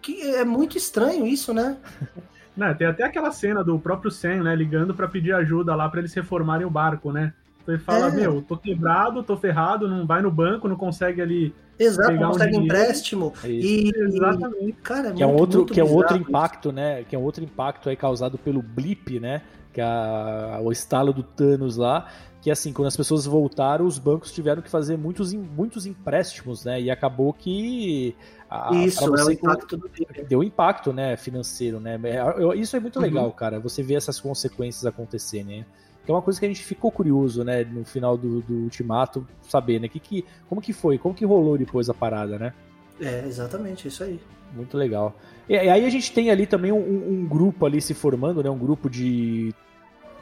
Que é muito estranho isso, né? Né, tem até aquela cena do próprio Sam, né, ligando pra pedir ajuda lá pra eles reformarem o barco, né? Ele fala, É. meu, tô quebrado, tô ferrado, não vai no banco, não consegue ali. Exato, Pegar não um consegue dinheiro. empréstimo. É. E, Exatamente. cara, é que é um muito, outro, muito que é um outro isso. impacto, né? Que é um outro impacto aí causado pelo blip, né? Que é a- o estalo do Thanos lá. Que assim, quando as pessoas voltaram, os bancos tiveram que fazer muitos, muitos empréstimos, né? E acabou que. a- Isso, pra é o você- impacto do Blip. Deu impacto, né, financeiro, né? É, Isso é muito Uhum. legal, cara. Você vê essas consequências acontecerem, né? Que é uma coisa que a gente ficou curioso, né, no final do, do Ultimato, saber, né? Que, que, como que foi? Como que rolou depois a parada, né? É, exatamente, isso aí. Muito legal. E, e aí a gente tem ali também um, um grupo ali se formando, né? Um grupo de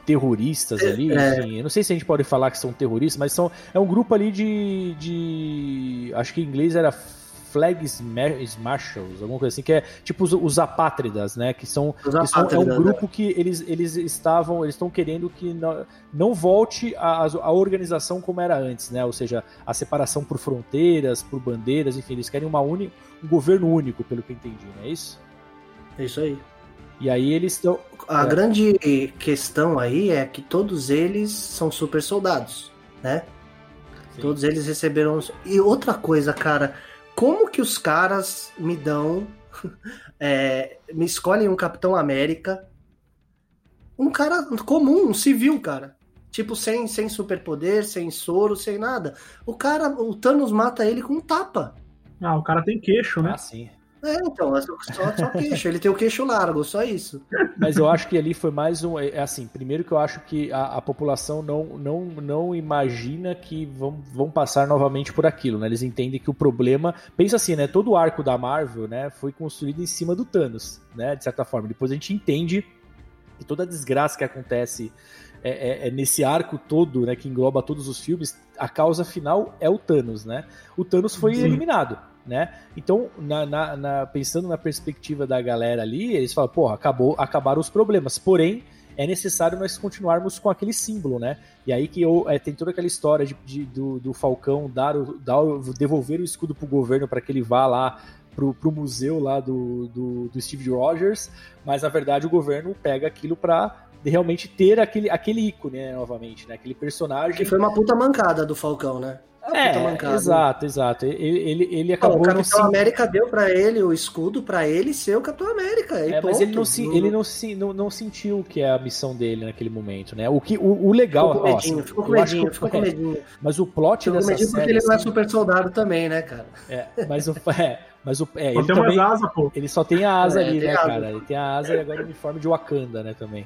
terroristas ali, É. enfim. Eu não sei se a gente pode falar que são terroristas, mas são, é um grupo ali de. de acho que em inglês era Flag Sma- Marshals, alguma coisa assim, que é tipo os, os apátridas, né? Que são, que são- é um grupo que eles, eles estavam, eles estão querendo que não, não volte a, a organização como era antes, né? Ou seja, a separação por fronteiras, por bandeiras, enfim, eles querem uma uni, um governo único, pelo que eu entendi, não é isso? É isso aí. E aí eles estão. A É. grande questão aí é que todos eles são super soldados, né? Todos eles receberam. E outra coisa, cara, como que os caras me dão. é, me escolhem um Capitão América. Um cara comum, um civil, cara. Tipo, sem, sem superpoder, sem soro, sem nada. O cara, o Thanos mata ele com um tapa. Ah, o cara tem queixo, né? Ah, sim. É, então, é só, só queixo. Ele tem o queixo largo, só isso. Mas eu acho que ali foi mais um. É assim, primeiro que eu acho que a, a população não, não, não imagina que vão, vão passar novamente por aquilo, né? Eles entendem que o problema. Pensa assim, né? Todo o arco da Marvel, né, foi construído em cima do Thanos, né? De certa forma. Depois a gente entende que toda a desgraça que acontece é, é- é nesse arco todo, né? Que engloba todos os filmes, a causa final é o Thanos, né? O Thanos foi Sim. eliminado. Né? Então, na- na- na- pensando na perspectiva da galera ali, eles falam, porra, acabou, acabaram os problemas. Porém, é necessário nós continuarmos com aquele símbolo, né? E aí que eu, é, tem toda aquela história de, de- do, do Falcão dar o, dar devolver o escudo pro governo para que ele vá lá pro, pro museu lá do, do, do Steve Rogers, mas na verdade o governo pega aquilo para de realmente ter aquele, aquele ícone, né, novamente, né? Aquele personagem. Que foi uma puta mancada do Falcão, né? Uma É, puta mancada. exato, exato. Ele, ele, ele Não, acabou o Capitão se- América deu pra ele o escudo pra ele ser o Capitão América. e É, mas ponto. ele, não, se, ele não, se, não, não sentiu que é a missão dele naquele momento, né? O, que, o, o legal. Ficou com medinho, assim, ficou com medinho, que- ficou com é, medinho. Mas o plot Ficou com dessa medinho série. porque ele não é assim, super soldado também, né, cara? é, mas o. É, mas o é, ele também. pô. Ele só tem a asa É, ali, né, asa. cara? Ele tem a asa e agora o uniforme de Wakanda, né, também.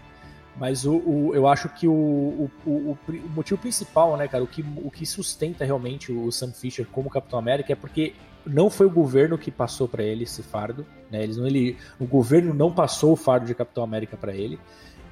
Mas o, o- eu acho que o, o, o, motivo principal, né, cara, o que, o que sustenta realmente o Sam Fisher como Capitão América é porque não foi o governo que passou pra ele esse fardo, né? Eles não, ele, o governo não passou o fardo de Capitão América pra ele.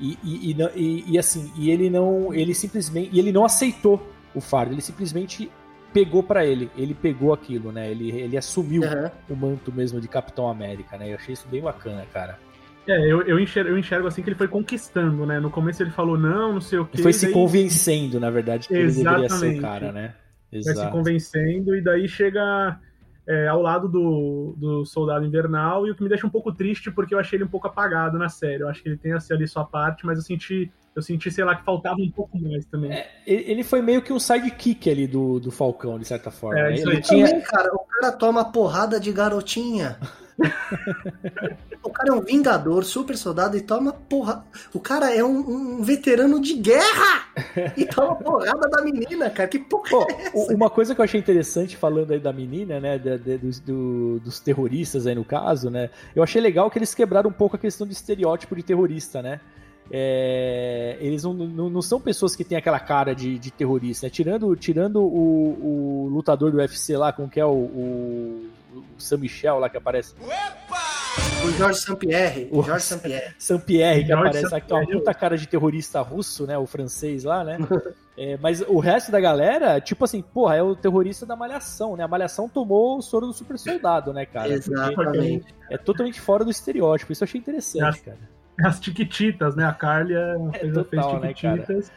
E, e, e, e- assim, e ele não, ele simplesmente, e ele não aceitou o fardo, ele simplesmente pegou pra ele, ele pegou aquilo, né? Ele, ele assumiu Aham. o manto mesmo de Capitão América, né? Eu achei isso bem bacana, cara. É, eu, eu, enxergo, eu enxergo assim que ele foi conquistando, né? No começo ele falou não, não sei o que. E foi se daí convencendo, na verdade, que ele deveria ser o Exatamente. cara, né? vai se Exato. convencendo, e daí chega é, ao lado do, do Soldado Invernal, e o que me deixa um pouco triste, porque eu achei ele um pouco apagado na série. Eu acho que ele tem assim, ali sua parte, mas eu senti, eu senti, sei lá, que faltava um pouco mais também. É, ele foi meio que um sidekick ali do, do Falcão, de certa forma. É, né? isso Ele aí. tinha, Também, cara, o cara toma porrada de garotinha. o cara é um vingador, super soldado e toma porra. O cara é um, um veterano de guerra e toma porrada da menina, cara. Que porra Pô, é uma coisa que eu achei interessante falando aí da menina, né, da- da- dos, do- dos terroristas aí no caso, né, eu achei legal que eles quebraram um pouco a questão do estereótipo de terrorista, né, É, eles não, não, não são pessoas que têm aquela cara de, de terrorista, né? tirando, tirando o, o lutador do UFC lá, com que é o, o, o Sam Michel lá que aparece, O Jorge Sampierre. O- Jorge Sampierre. Saint-Pierre, que George aparece que tem uma puta cara de terrorista russo, né? O francês lá, né? É, mas o resto da galera, tipo assim, porra, é o terrorista da Malhação, né? A Malhação tomou o soro do super soldado, né, cara? Porque Exatamente. é totalmente fora do estereótipo. Isso eu achei interessante, cara. As Tiquititas, né? A Carly é, fez, total, né, fez Tiquititas.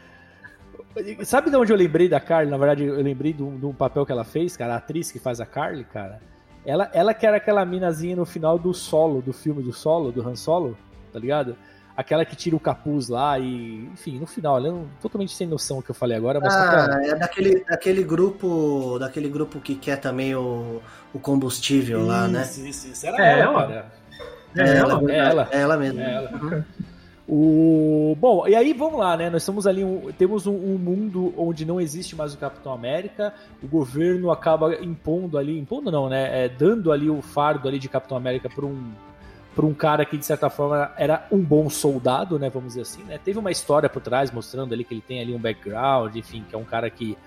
Sabe de onde eu lembrei da Carly? Na verdade, eu lembrei de um, papel que ela fez, cara, a atriz que faz a Carly, cara. Ela, ela que era aquela minazinha no final do solo, do filme do solo, do Han Solo, tá ligado? Aquela que tira o capuz lá e. Enfim, no final, ela é totalmente sem noção o que eu falei agora, mas Ah, é daquele, daquele grupo. Daquele grupo que quer também o, o combustível lá, né? Isso, isso, isso. Era É ela, ela. cara. É ela? É ela. É ela mesmo. É ela. Uhum. O... Bom, e aí vamos lá, né? Nós estamos ali, um- temos um, um mundo onde não existe mais o Capitão América, o governo acaba impondo ali, impondo não, né? É, dando ali o fardo ali de Capitão América para um para um cara que de certa forma era um bom soldado, né? Vamos dizer assim, né? Teve uma história por trás mostrando ali que ele tem ali um background, enfim, que é um cara que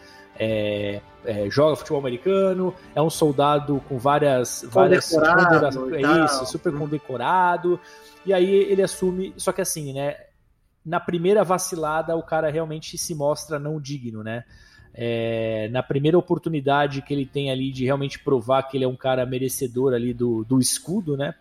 é, é, joga futebol americano, é um soldado com várias várias Condecorado é isso, super Hum. condecorado. E aí ele assume, só que assim, né? Na primeira vacilada, o cara realmente se mostra não digno, né? É, na primeira oportunidade que ele tem ali de realmente provar que ele é um cara merecedor ali do, do escudo, né?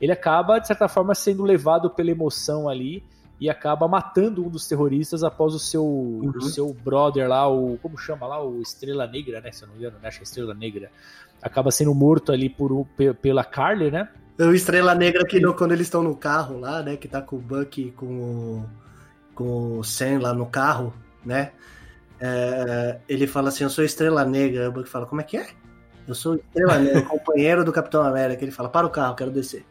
Ele acaba, de certa forma, sendo levado pela emoção ali e acaba matando um dos terroristas após o seu, o seu brother lá, o. Como chama lá? O Estrela Negra, né? Se eu não me engano, né? Acho que é Estrela Negra. Acaba sendo morto ali por, pela Carly, né? O Estrela Negra que no- quando eles estão no carro lá, né? Que tá com o Buck e com o, com o Sam lá no carro, né? é, ele fala assim, eu sou Estrela Negra. O Buck fala, como é que é? Eu sou Estrela Negra, companheiro do Capitão América. Ele fala, para o carro, quero descer.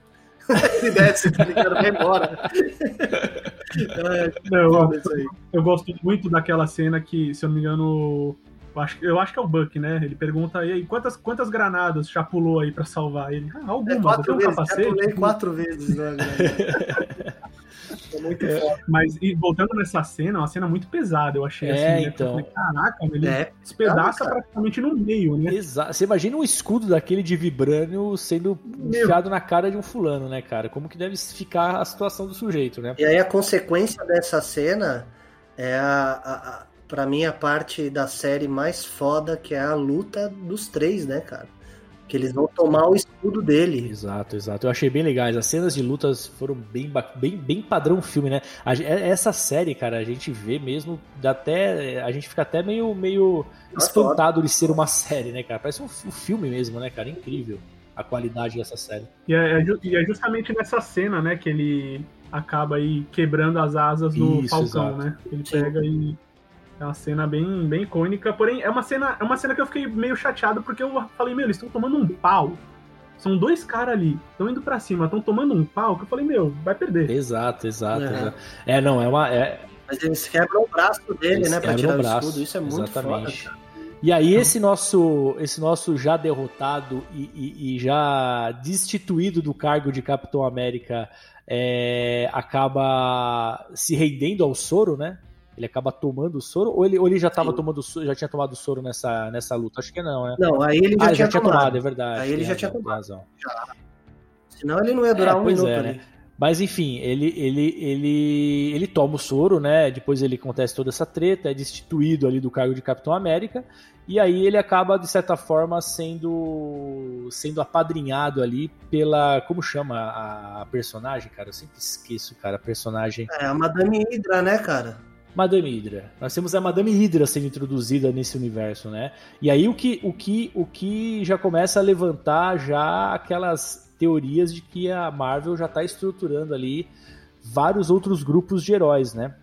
ele desce, tá ligado? Vai embora. É, Não, aí. eu gosto muito daquela cena que, se eu não me engano, eu acho, eu acho que é o Buck, né? Ele pergunta, aí, quantas, quantas granadas já pulou aí pra salvar ele? Ah, É algumas, eu quatro tenho um vezes, já capacete. pulei quatro vezes, né? É muito foda. Mas e voltando nessa cena, é uma cena muito pesada, eu achei É, assim, né? então. Eu falei, Caraca, ele É, despedaça cara. praticamente no meio, né? Exato. Você imagina um escudo daquele de vibrânio sendo Meu. enfiado na cara de um fulano, né, cara? Como que deve ficar a situação do sujeito, né? E aí a consequência dessa cena é a, a, a para mim a parte da série mais foda que é a luta dos três, né, cara? Que eles vão tomar o escudo dele. Exato, exato. Eu achei bem legais. As cenas de lutas foram bem, bem, bem padrão filme, né? A gen- essa série, cara, a gente vê mesmo, dá até, a gente fica até meio, meio Nossa, espantado de ser uma série, né, cara? Parece um, um filme mesmo, né, cara? Incrível a qualidade dessa série. E é, é e é justamente nessa cena, né, que ele acaba aí quebrando as asas do Isso, Falcão, exato. né? Ele pega e é uma cena bem, bem icônica, porém é uma cena, é uma cena que eu fiquei meio chateado porque eu falei, meu, eles estão tomando um pau. São dois caras ali, estão indo pra cima, estão tomando um pau, que eu falei, meu, vai perder. Exato, exato, É. exato. É, não, é uma. É, Mas eles quebram o braço dele, Eles né? Pra tirar o o, braço, escudo. Isso é muito exatamente. foda. cara. E aí esse nosso, esse nosso já derrotado e, e- e já destituído do cargo de Capitão América é, acaba se rendendo ao soro, né? Ele acaba tomando o soro ou ele, ou ele já tava Sim. tomando já tinha tomado o soro nessa, nessa luta? Acho que não, né? Não, aí ele já ah, tinha já tinha tomado. tomado, é verdade. Aí ele tem já tinha tomado. razão. Senão ele não ia durar É, um pois minuto é, né? Mas enfim, ele, ele, ele, ele toma o soro, né? Depois ele acontece toda essa treta, é destituído ali do cargo de Capitão América, e aí ele acaba, de certa forma, sendo sendo apadrinhado ali pela. Como chama a, a personagem, cara? Eu sempre esqueço, cara, a personagem. É a Madame Hydra, né, cara? Madame Hydra. Nós temos a Madame Hydra sendo introduzida nesse universo, né? E aí o que, o que, o que já começa a levantar já aquelas teorias de que a Marvel já está estruturando ali vários outros grupos de heróis, né?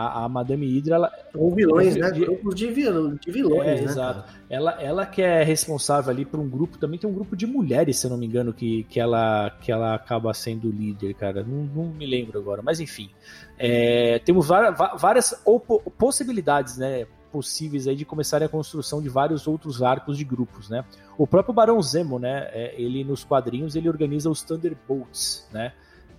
A, a Madame Hydra, ela, Ou vilões, né? Grupos de, vil... de vilões, é, né? exato. cara? Ela, ela que é responsável ali por um grupo, também tem um grupo de mulheres, se eu não me engano, que, que, ela, que ela acaba sendo líder, cara. Não, não me lembro agora, mas enfim. É, temos várias, várias possibilidades, né? Possíveis aí de começarem a construção de vários outros arcos de grupos, né? O próprio Barão Zemo, né? é, ele nos quadrinhos ele organiza os Thunderbolts, né?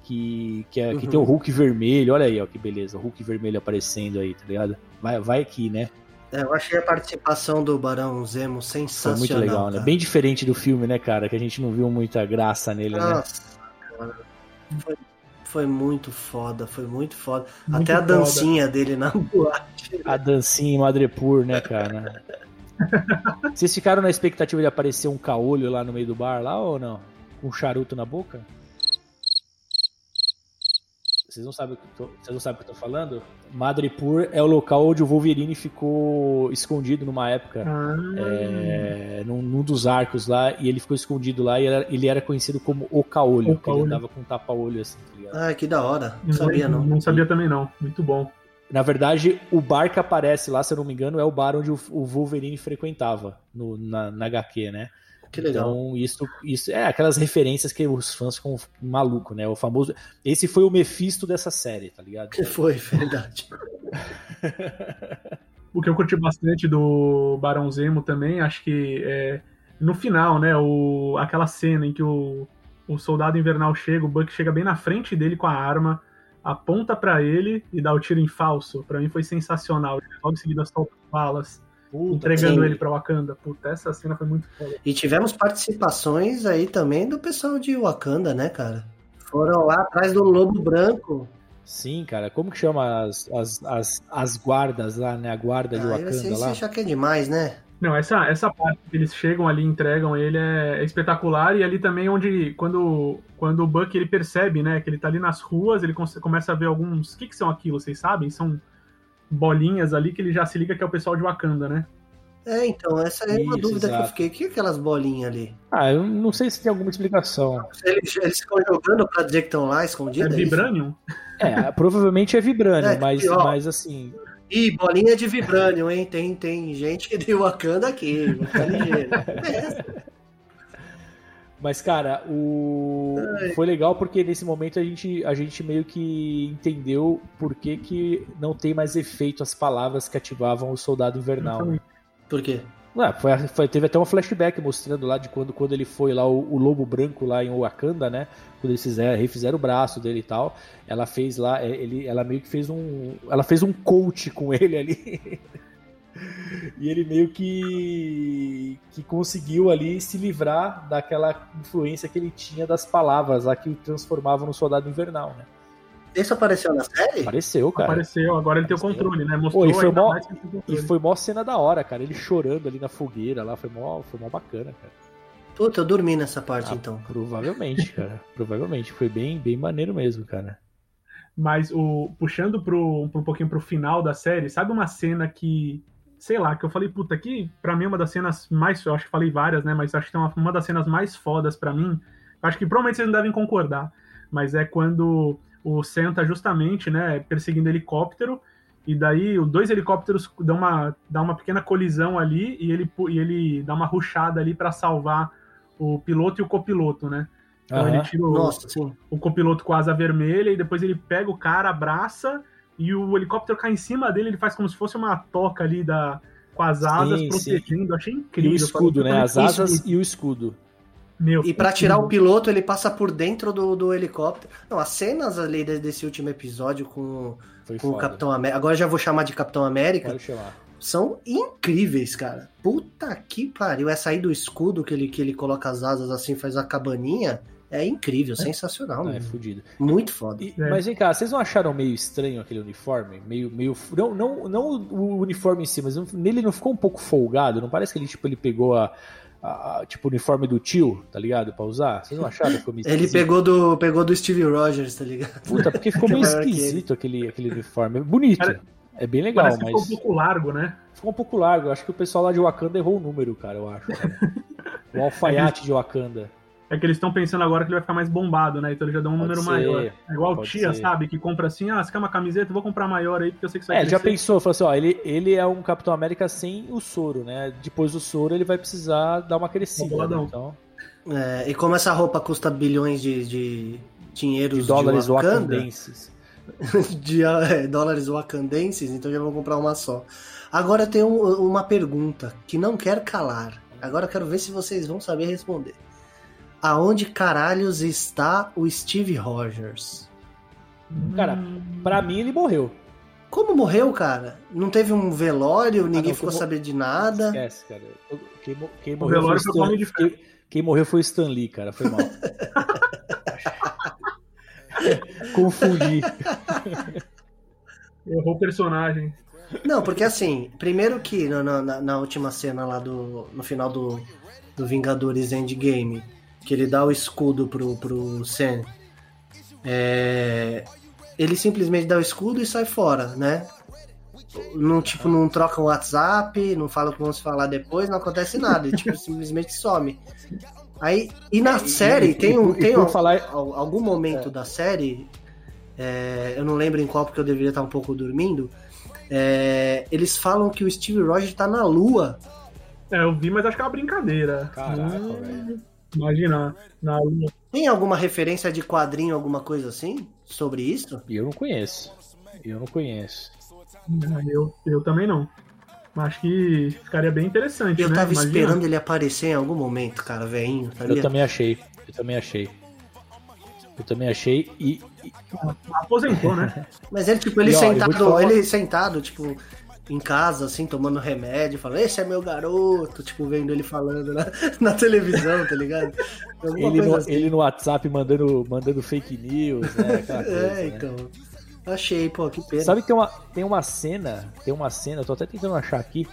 Que, que, é, que Uhum. tem o Hulk vermelho, olha aí, ó, que beleza, o Hulk vermelho aparecendo aí, tá ligado? Vai, vai aqui, né? É, eu achei a participação do Barão Zemo Foi sensacional. muito legal, né? cara. Bem diferente do filme, né, cara? Que a gente não viu muita graça nele, né? Nossa, cara. Foi, foi muito foda, foi muito foda. Muito Até a foda. dancinha dele na boate. A dancinha em Madrepur, né, cara? Vocês ficaram na expectativa de aparecer um caolho lá no meio do bar, lá ou não? Com um charuto na boca? Vocês não sabem o que eu tô, vocês não sabem o que eu tô falando? Madrepur é o local onde o Wolverine ficou escondido numa época. Ah, é, num, num dos arcos lá, e ele ficou escondido lá, e era- ele era conhecido como o Caolho, O ele andava com um tapa-olho assim, tá ligado? Ah, que da hora. Não sabia, não. Não sabia também, não. Muito bom. Na verdade, o bar que aparece lá, se eu não me engano, é o bar onde o, o Wolverine frequentava no, na, na HQ, né? Que legal. Então, isso, isso é aquelas referências que os fãs ficam malucos, né? O famoso. Esse foi o Mephisto dessa série, tá ligado? Que foi, verdade. O que eu curti bastante do Barão Zemo também, acho que é, no final, né, o, aquela cena em que o, o soldado invernal chega, o Buck chega bem na frente dele com a arma, aponta pra ele e dá o tiro em falso. Pra mim foi sensacional. Logo em seguida solta as balas, entregando sim. ele pra Wakanda. Puta, essa cena foi muito foda. E tivemos participações aí também do pessoal de Wakanda, né, cara? Foram lá atrás do Lobo Branco. Sim, cara. Como que chama as, as, as, as guardas lá, né? A guarda de Aí Wakanda você, você lá? acha que é demais, né? Não, essa, essa parte que eles chegam ali, entregam ele é, é espetacular e ali também onde quando, quando o Buck ele percebe, né, que ele tá ali nas ruas, ele começa a ver alguns, o que que são aquilo, vocês sabem? São bolinhas ali que ele já se liga que é o pessoal de Wakanda, né? É, então, essa é uma Isso, dúvida que eu exato. fiquei. O que é aquelas bolinhas ali? Ah, eu não sei se tem alguma explicação. Eles, eles ficam jogando pra dizer que estão lá É escondidas? Vibranium? É, provavelmente é Vibranium, É, mas, ó. mas assim. Ih, bolinha de Vibranium, hein? Tem, tem gente de Wakanda aqui. Ficar ligeiro. É, Mas, cara, o... foi legal porque nesse momento a gente, a gente meio que entendeu por que, que não tem mais efeito as palavras que ativavam o soldado invernal. né? por quê? Ué, foi, foi- teve até um flashback mostrando lá de quando, quando ele foi lá, o, o Lobo Branco lá em Wakanda, né? Quando eles fizeram, refizeram o braço dele e tal. Ela fez lá, é, ele, ela meio que fez um. Ela fez um coach com ele ali. E ele meio que, que conseguiu ali se livrar daquela influência que ele tinha das palavras lá que o transformavam no soldado invernal, né? Isso apareceu na série? Apareceu, cara. Apareceu, agora ele tem o Apareceu. controle, né? Mostrou Oi, foi ainda mó- E foi mó cena da hora, cara. Ele chorando ali na fogueira lá. Foi mó, foi mó bacana, cara. Puta, eu dormi nessa parte Ah, então. Provavelmente, cara. Provavelmente. Foi bem, bem maneiro mesmo, cara. Mas o puxando pro um pouquinho pro final da série, sabe uma cena que, sei lá, que eu falei, puta, que pra mim é uma das cenas mais, eu acho que falei várias, né, mas acho que tem uma, uma das cenas mais fodas pra mim. Acho que provavelmente vocês não devem concordar, mas é quando o Sam tá justamente, né, perseguindo helicóptero, e daí os dois helicópteros dão uma, dão uma pequena colisão ali, e ele, e ele dá uma ruchada ali para salvar o piloto e o copiloto, né? Então Aham. ele tira o, Nossa, sim. o copiloto com a asa vermelha, e depois ele pega o cara, abraça, e o helicóptero cai em cima dele, ele faz como se fosse uma toca ali da, com as asas Sim, sim. protegendo. Eu achei E incrível. o escudo, Falei, né? As isso- asas e o escudo. Meu, E pra incrível. tirar o piloto, ele passa por dentro do, do helicóptero. Não, as cenas ali de- desse último episódio com, Foi com o. Capitão América, agora já vou chamar de Capitão América, Pode chamar. são incríveis, cara. Puta que pariu. Essa aí do escudo que ele, que ele coloca as asas assim, faz a cabaninha, é incrível, sensacional. Não, é fudido. Muito foda. E- É. Mas vem cá, vocês não acharam meio estranho aquele uniforme? Meio. meio não, não, não o uniforme em si, mas nele não ficou um pouco folgado? Não parece que ele, tipo, ele pegou a. a- tipo, o uniforme do tio, tá ligado? Pra usar? Vocês não acharam que ficou meio Ele pegou do, pegou do Steve Rogers, tá ligado? Puta, porque ficou meio esquisito aquele, aquele uniforme. É bonito. Cara, É bem legal, mas ficou um pouco largo, né? ficou um pouco largo. Acho que o pessoal lá de Wakanda errou o número, cara, eu acho. cara. O alfaiate de Wakanda. É que eles estão pensando agora que ele vai ficar mais bombado, né? Então ele já dá um Pode número ser, maior. É igual pode tia, ser. sabe? Que compra assim, ah, você quer uma camiseta? Eu Vou comprar maior aí, porque eu sei que você vai É, ele já crescer. pensou, falou assim, ó, ele, ele é um Capitão América sem o soro, né? Depois do soro ele vai precisar dar uma crescida, né? boladão. Então, É, e como essa roupa custa bilhões de, de dinheiros de dólares de Wakanda, wakandenses. de é, dólares wakandenses, então já vou comprar uma só. Agora tem um- uma pergunta que não quer calar. Agora eu quero ver se vocês vão saber responder. Aonde caralhos está o Steve Rogers? Cara, Pra mim ele morreu. Como morreu, cara? Não teve um velório, ninguém Ah, não, ficou sabendo de nada. Esquece, cara. Quem, quem O morreu velório foi o Stan, de Ferro. quem, quem morreu foi o Stan Lee, cara. Foi mal. Confundi. Errou o personagem. Não, porque assim, primeiro que na, na- na última cena lá do. No final do, do Vingadores Endgame, que ele dá o escudo pro, pro Sam. é, ele simplesmente dá o escudo e sai fora, né? Não, tipo, não troca o WhatsApp, não fala o que vão se falar depois, não acontece nada, ele tipo, simplesmente some. Aí, e na É, e- série e- tem um. e Tem um- falar- al- algum momento da série, é, eu não lembro em qual porque eu deveria estar um pouco dormindo. é, eles falam que o Steve Rogers tá na Lua. É, eu vi, mas acho que é uma brincadeira. Caraca, Hum, velho. Imagina, na lua. Tem alguma referência de quadrinho, alguma coisa assim? Sobre isso? Eu não conheço. Eu não conheço. Eu, eu também não. Mas Acho que ficaria bem interessante, Eu né? tava Imagina. esperando ele aparecer em algum momento, cara, veinho, tá Eu também achei. Eu também achei. Eu também achei. E, Aposentou, né? Mas ele, tipo, ele E, ó, sentado, ele sentado, tipo, em casa, assim, tomando remédio, falando, esse é meu garoto, tipo, vendo ele falando na, na televisão, tá ligado? Ele, no, assim. ele no WhatsApp mandando, mandando fake news, né? Aquela coisa, É, né? então. Achei, pô, que pena. Sabe que tem uma, tem uma cena, tem uma cena, eu tô até tentando achar aqui,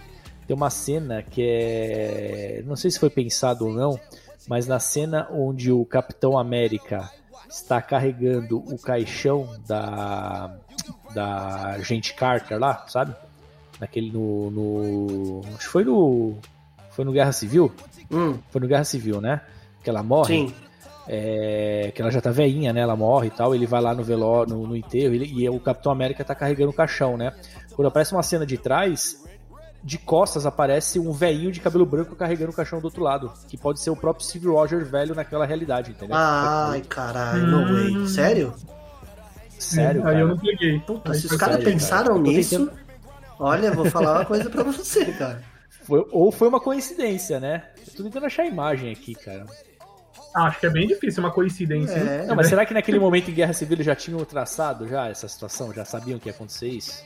tem uma cena que é, não sei se foi pensado ou não, mas na cena onde o Capitão América está carregando o caixão da da agente Carter lá, sabe? Naquele no, no acho que foi no foi no Guerra Civil, Hum, foi no Guerra Civil, né? Que ela morre. sim. É, que ela já tá veinha, né? Ela morre e tal. Ele vai lá no velório, no, no enterro, ele- e o Capitão América tá carregando o caixão, né? Quando aparece uma cena de trás, de costas aparece um velhinho de cabelo branco carregando o caixão do outro lado. Que pode ser o próprio Steve Rogers velho naquela realidade, entendeu? Ai, caralho, no Hum. way. Sério? Sério, Aí eu cara. não peguei. Puta, os caras sério, pensaram cara. Eu nisso, tentando- olha, vou falar uma coisa pra você, cara. Foi- ou foi uma coincidência, né? Eu tô tentando achar a imagem aqui, cara. Ah, Acho que é bem difícil, uma coincidência. É. Não, mas será que naquele momento em Guerra Civil já tinham traçado já essa situação? Já sabiam que ia acontecer isso?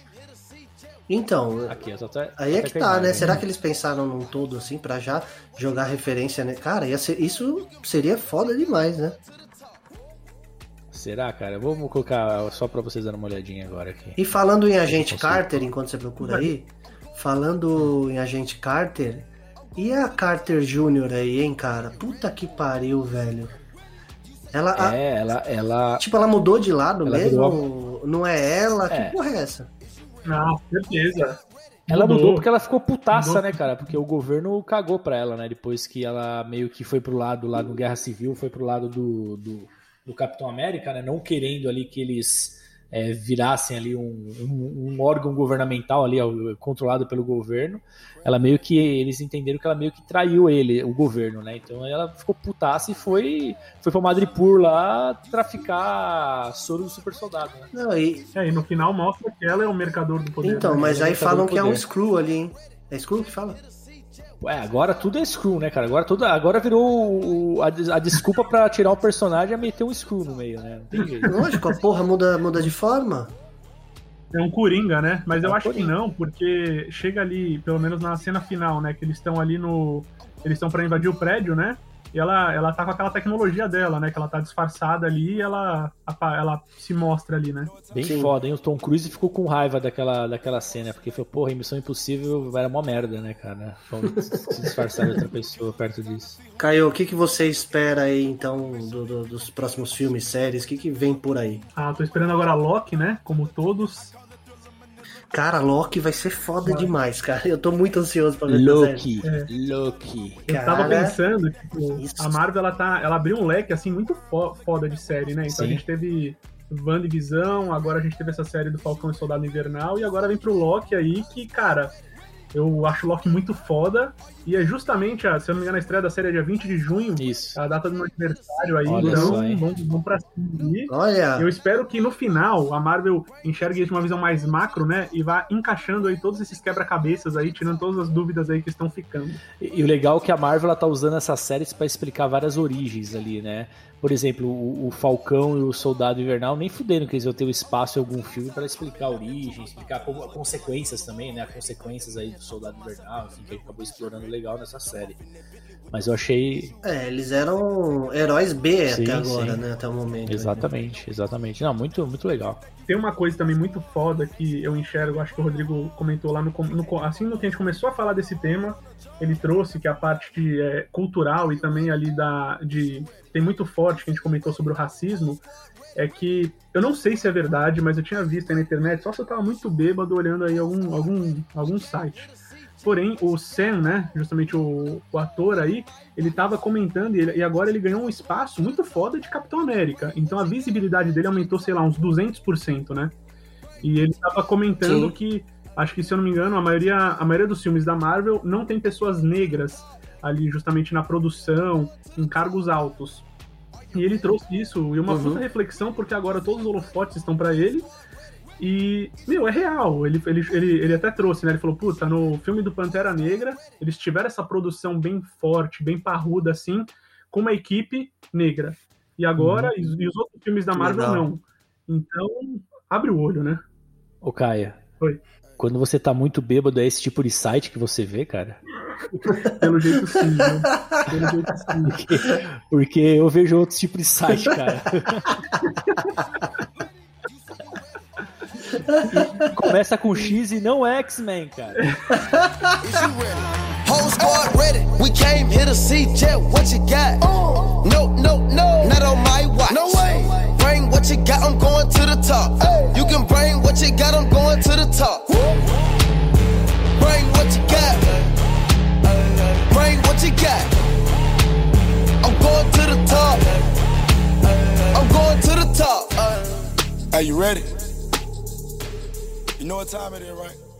Então, Aqui, eu tô até, Aí é que tá, né? imagem. Será que eles pensaram num todo assim pra já jogar referência, né? Cara, ia ser, isso seria foda demais, né? Será, cara? Vamos colocar só pra vocês darem uma olhadinha agora aqui. E falando em Agente. Carter, enquanto você procura aí, falando em Agente Carter, e a Carter Jr. aí, hein, cara? Puta que pariu, velho. Ela, a- É, ela, ela. tipo, ela mudou de lado Ela mesmo? Não é ela? É. Que porra é essa? Ah, certeza. Ela mudou. Mudou. porque ela ficou putaça, Mudou. né, cara? Porque o governo cagou pra ela, né? Depois que ela meio que foi pro lado lá no Guerra Civil, foi pro lado do, do, do Capitão América, né? Não querendo ali que eles é, virassem ali um, um, um, órgão governamental ali controlado pelo governo, ela meio que eles entenderam que ela meio que traiu ele, o governo, né? Então ela ficou putaça e foi foi para Madripoor lá traficar soro do super soldado. Né? Não, e... É, e no final mostra que ela é o mercador do poder. Então, né? mas aí falam que é um Screw ali, hein? É Screw que fala? É, agora tudo é screw, né, cara? Agora, tudo, agora virou o, a, a, desculpa para tirar o personagem é meter um screw no meio, né? Não tem jeito. Lógico, a porra muda, muda de forma. É um Coringa, né? Mas é eu um acho Coringa. que não, porque chega ali, pelo menos na cena final, né? Que eles estão ali no. Eles estão para invadir o prédio, né? E ela, ela tá com aquela tecnologia dela, né? Que ela tá disfarçada ali e ela, ela se mostra ali, né? Bem Sim. foda, hein? O Tom Cruise ficou com raiva daquela, daquela cena, porque foi, porra, Missão Impossível era mó merda, né, cara? se disfarçar de outra pessoa perto disso. Caio, o que, que você espera aí, então, do, do, dos próximos filmes, séries? O que, que vem por aí? Ah, tô esperando agora Loki, né? Como todos. Cara, Loki vai ser foda demais, cara. Eu tô muito ansioso pra ver Loki, é. Loki. Eu cara, tava pensando, tipo, a Marvel ela tá, ela abriu um leque assim muito foda de série, né? Então Sim. a gente teve WandaVision, agora a gente teve essa série do Falcão e Soldado Invernal e agora vem pro Loki aí que, cara, eu acho o Loki muito foda. E é justamente, a, se eu não me engano, a estreia da série é dia 20 de junho. Isso. A data do meu aniversário aí. Olha então, só, vamos, vamos pra cima. Olha. Eu espero que no final a Marvel enxergue isso de uma visão mais macro, né? E vá encaixando aí todos esses quebra-cabeças aí, tirando todas as dúvidas aí que estão ficando. E, e o legal é que a Marvel ela tá usando essas séries para explicar várias origens ali, né? Por exemplo, o, o, Falcão e o Soldado Invernal, nem fudendo que eles vão ter o espaço em algum filme para explicar a origem, explicar como, consequências também, né? As consequências aí do Soldado Invernal, enfim, que ele acabou explorando legal nessa série. Mas eu achei. É, eles eram heróis B sim, até agora, sim. né? Até o momento. Né? Exatamente, né? exatamente. Não, muito, muito legal. Tem uma coisa também muito foda que eu enxergo, acho que o Rodrigo comentou lá no, no assim no que a gente começou a falar desse tema, ele trouxe que a parte de, é, cultural e também ali da de tem muito forte que a gente comentou sobre o racismo é que eu não sei se é verdade, mas eu tinha visto aí na internet, só se eu tava muito bêbado olhando aí algum algum algum site. Porém, o Sam, né, justamente o, o ator aí, ele tava comentando e, ele, e, agora ele ganhou um espaço muito foda de Capitão América. Então a visibilidade dele aumentou, sei lá, uns 200%, né? E ele tava comentando Sim. que acho que se eu não me engano, a maioria, a maioria dos filmes da Marvel não tem pessoas negras ali justamente na produção, em cargos altos. E ele trouxe isso e uma uhum. puta reflexão, porque agora todos os holofotes estão para ele. E, meu, é real. Ele, ele, ele, ele até trouxe, né? Ele falou, puta, no filme do Pantera Negra, eles tiveram essa produção bem forte, bem parruda, assim, com uma equipe negra. E agora, uhum. e, e, os outros filmes da Marvel Legal. não. Então, abre o olho, né? Ô, Caia. Oi. Quando você tá muito bêbado, é esse tipo de site que você vê, cara? Pelo jeito sim, né? Pelo jeito sim. Porque, porque eu vejo outros tipos de site, cara. começa com X e não X-Men, cara. Whole squad ready. We came here to see Jet. What you got? No, no, no. Not on my watch. No way. Bring what you got. I'm going to the top. You can bring what you got. I'm going to the top. Bring what you got. Bring what you got. I'm going to the top. I'm going to the top. Are you ready? Know what time it is, right?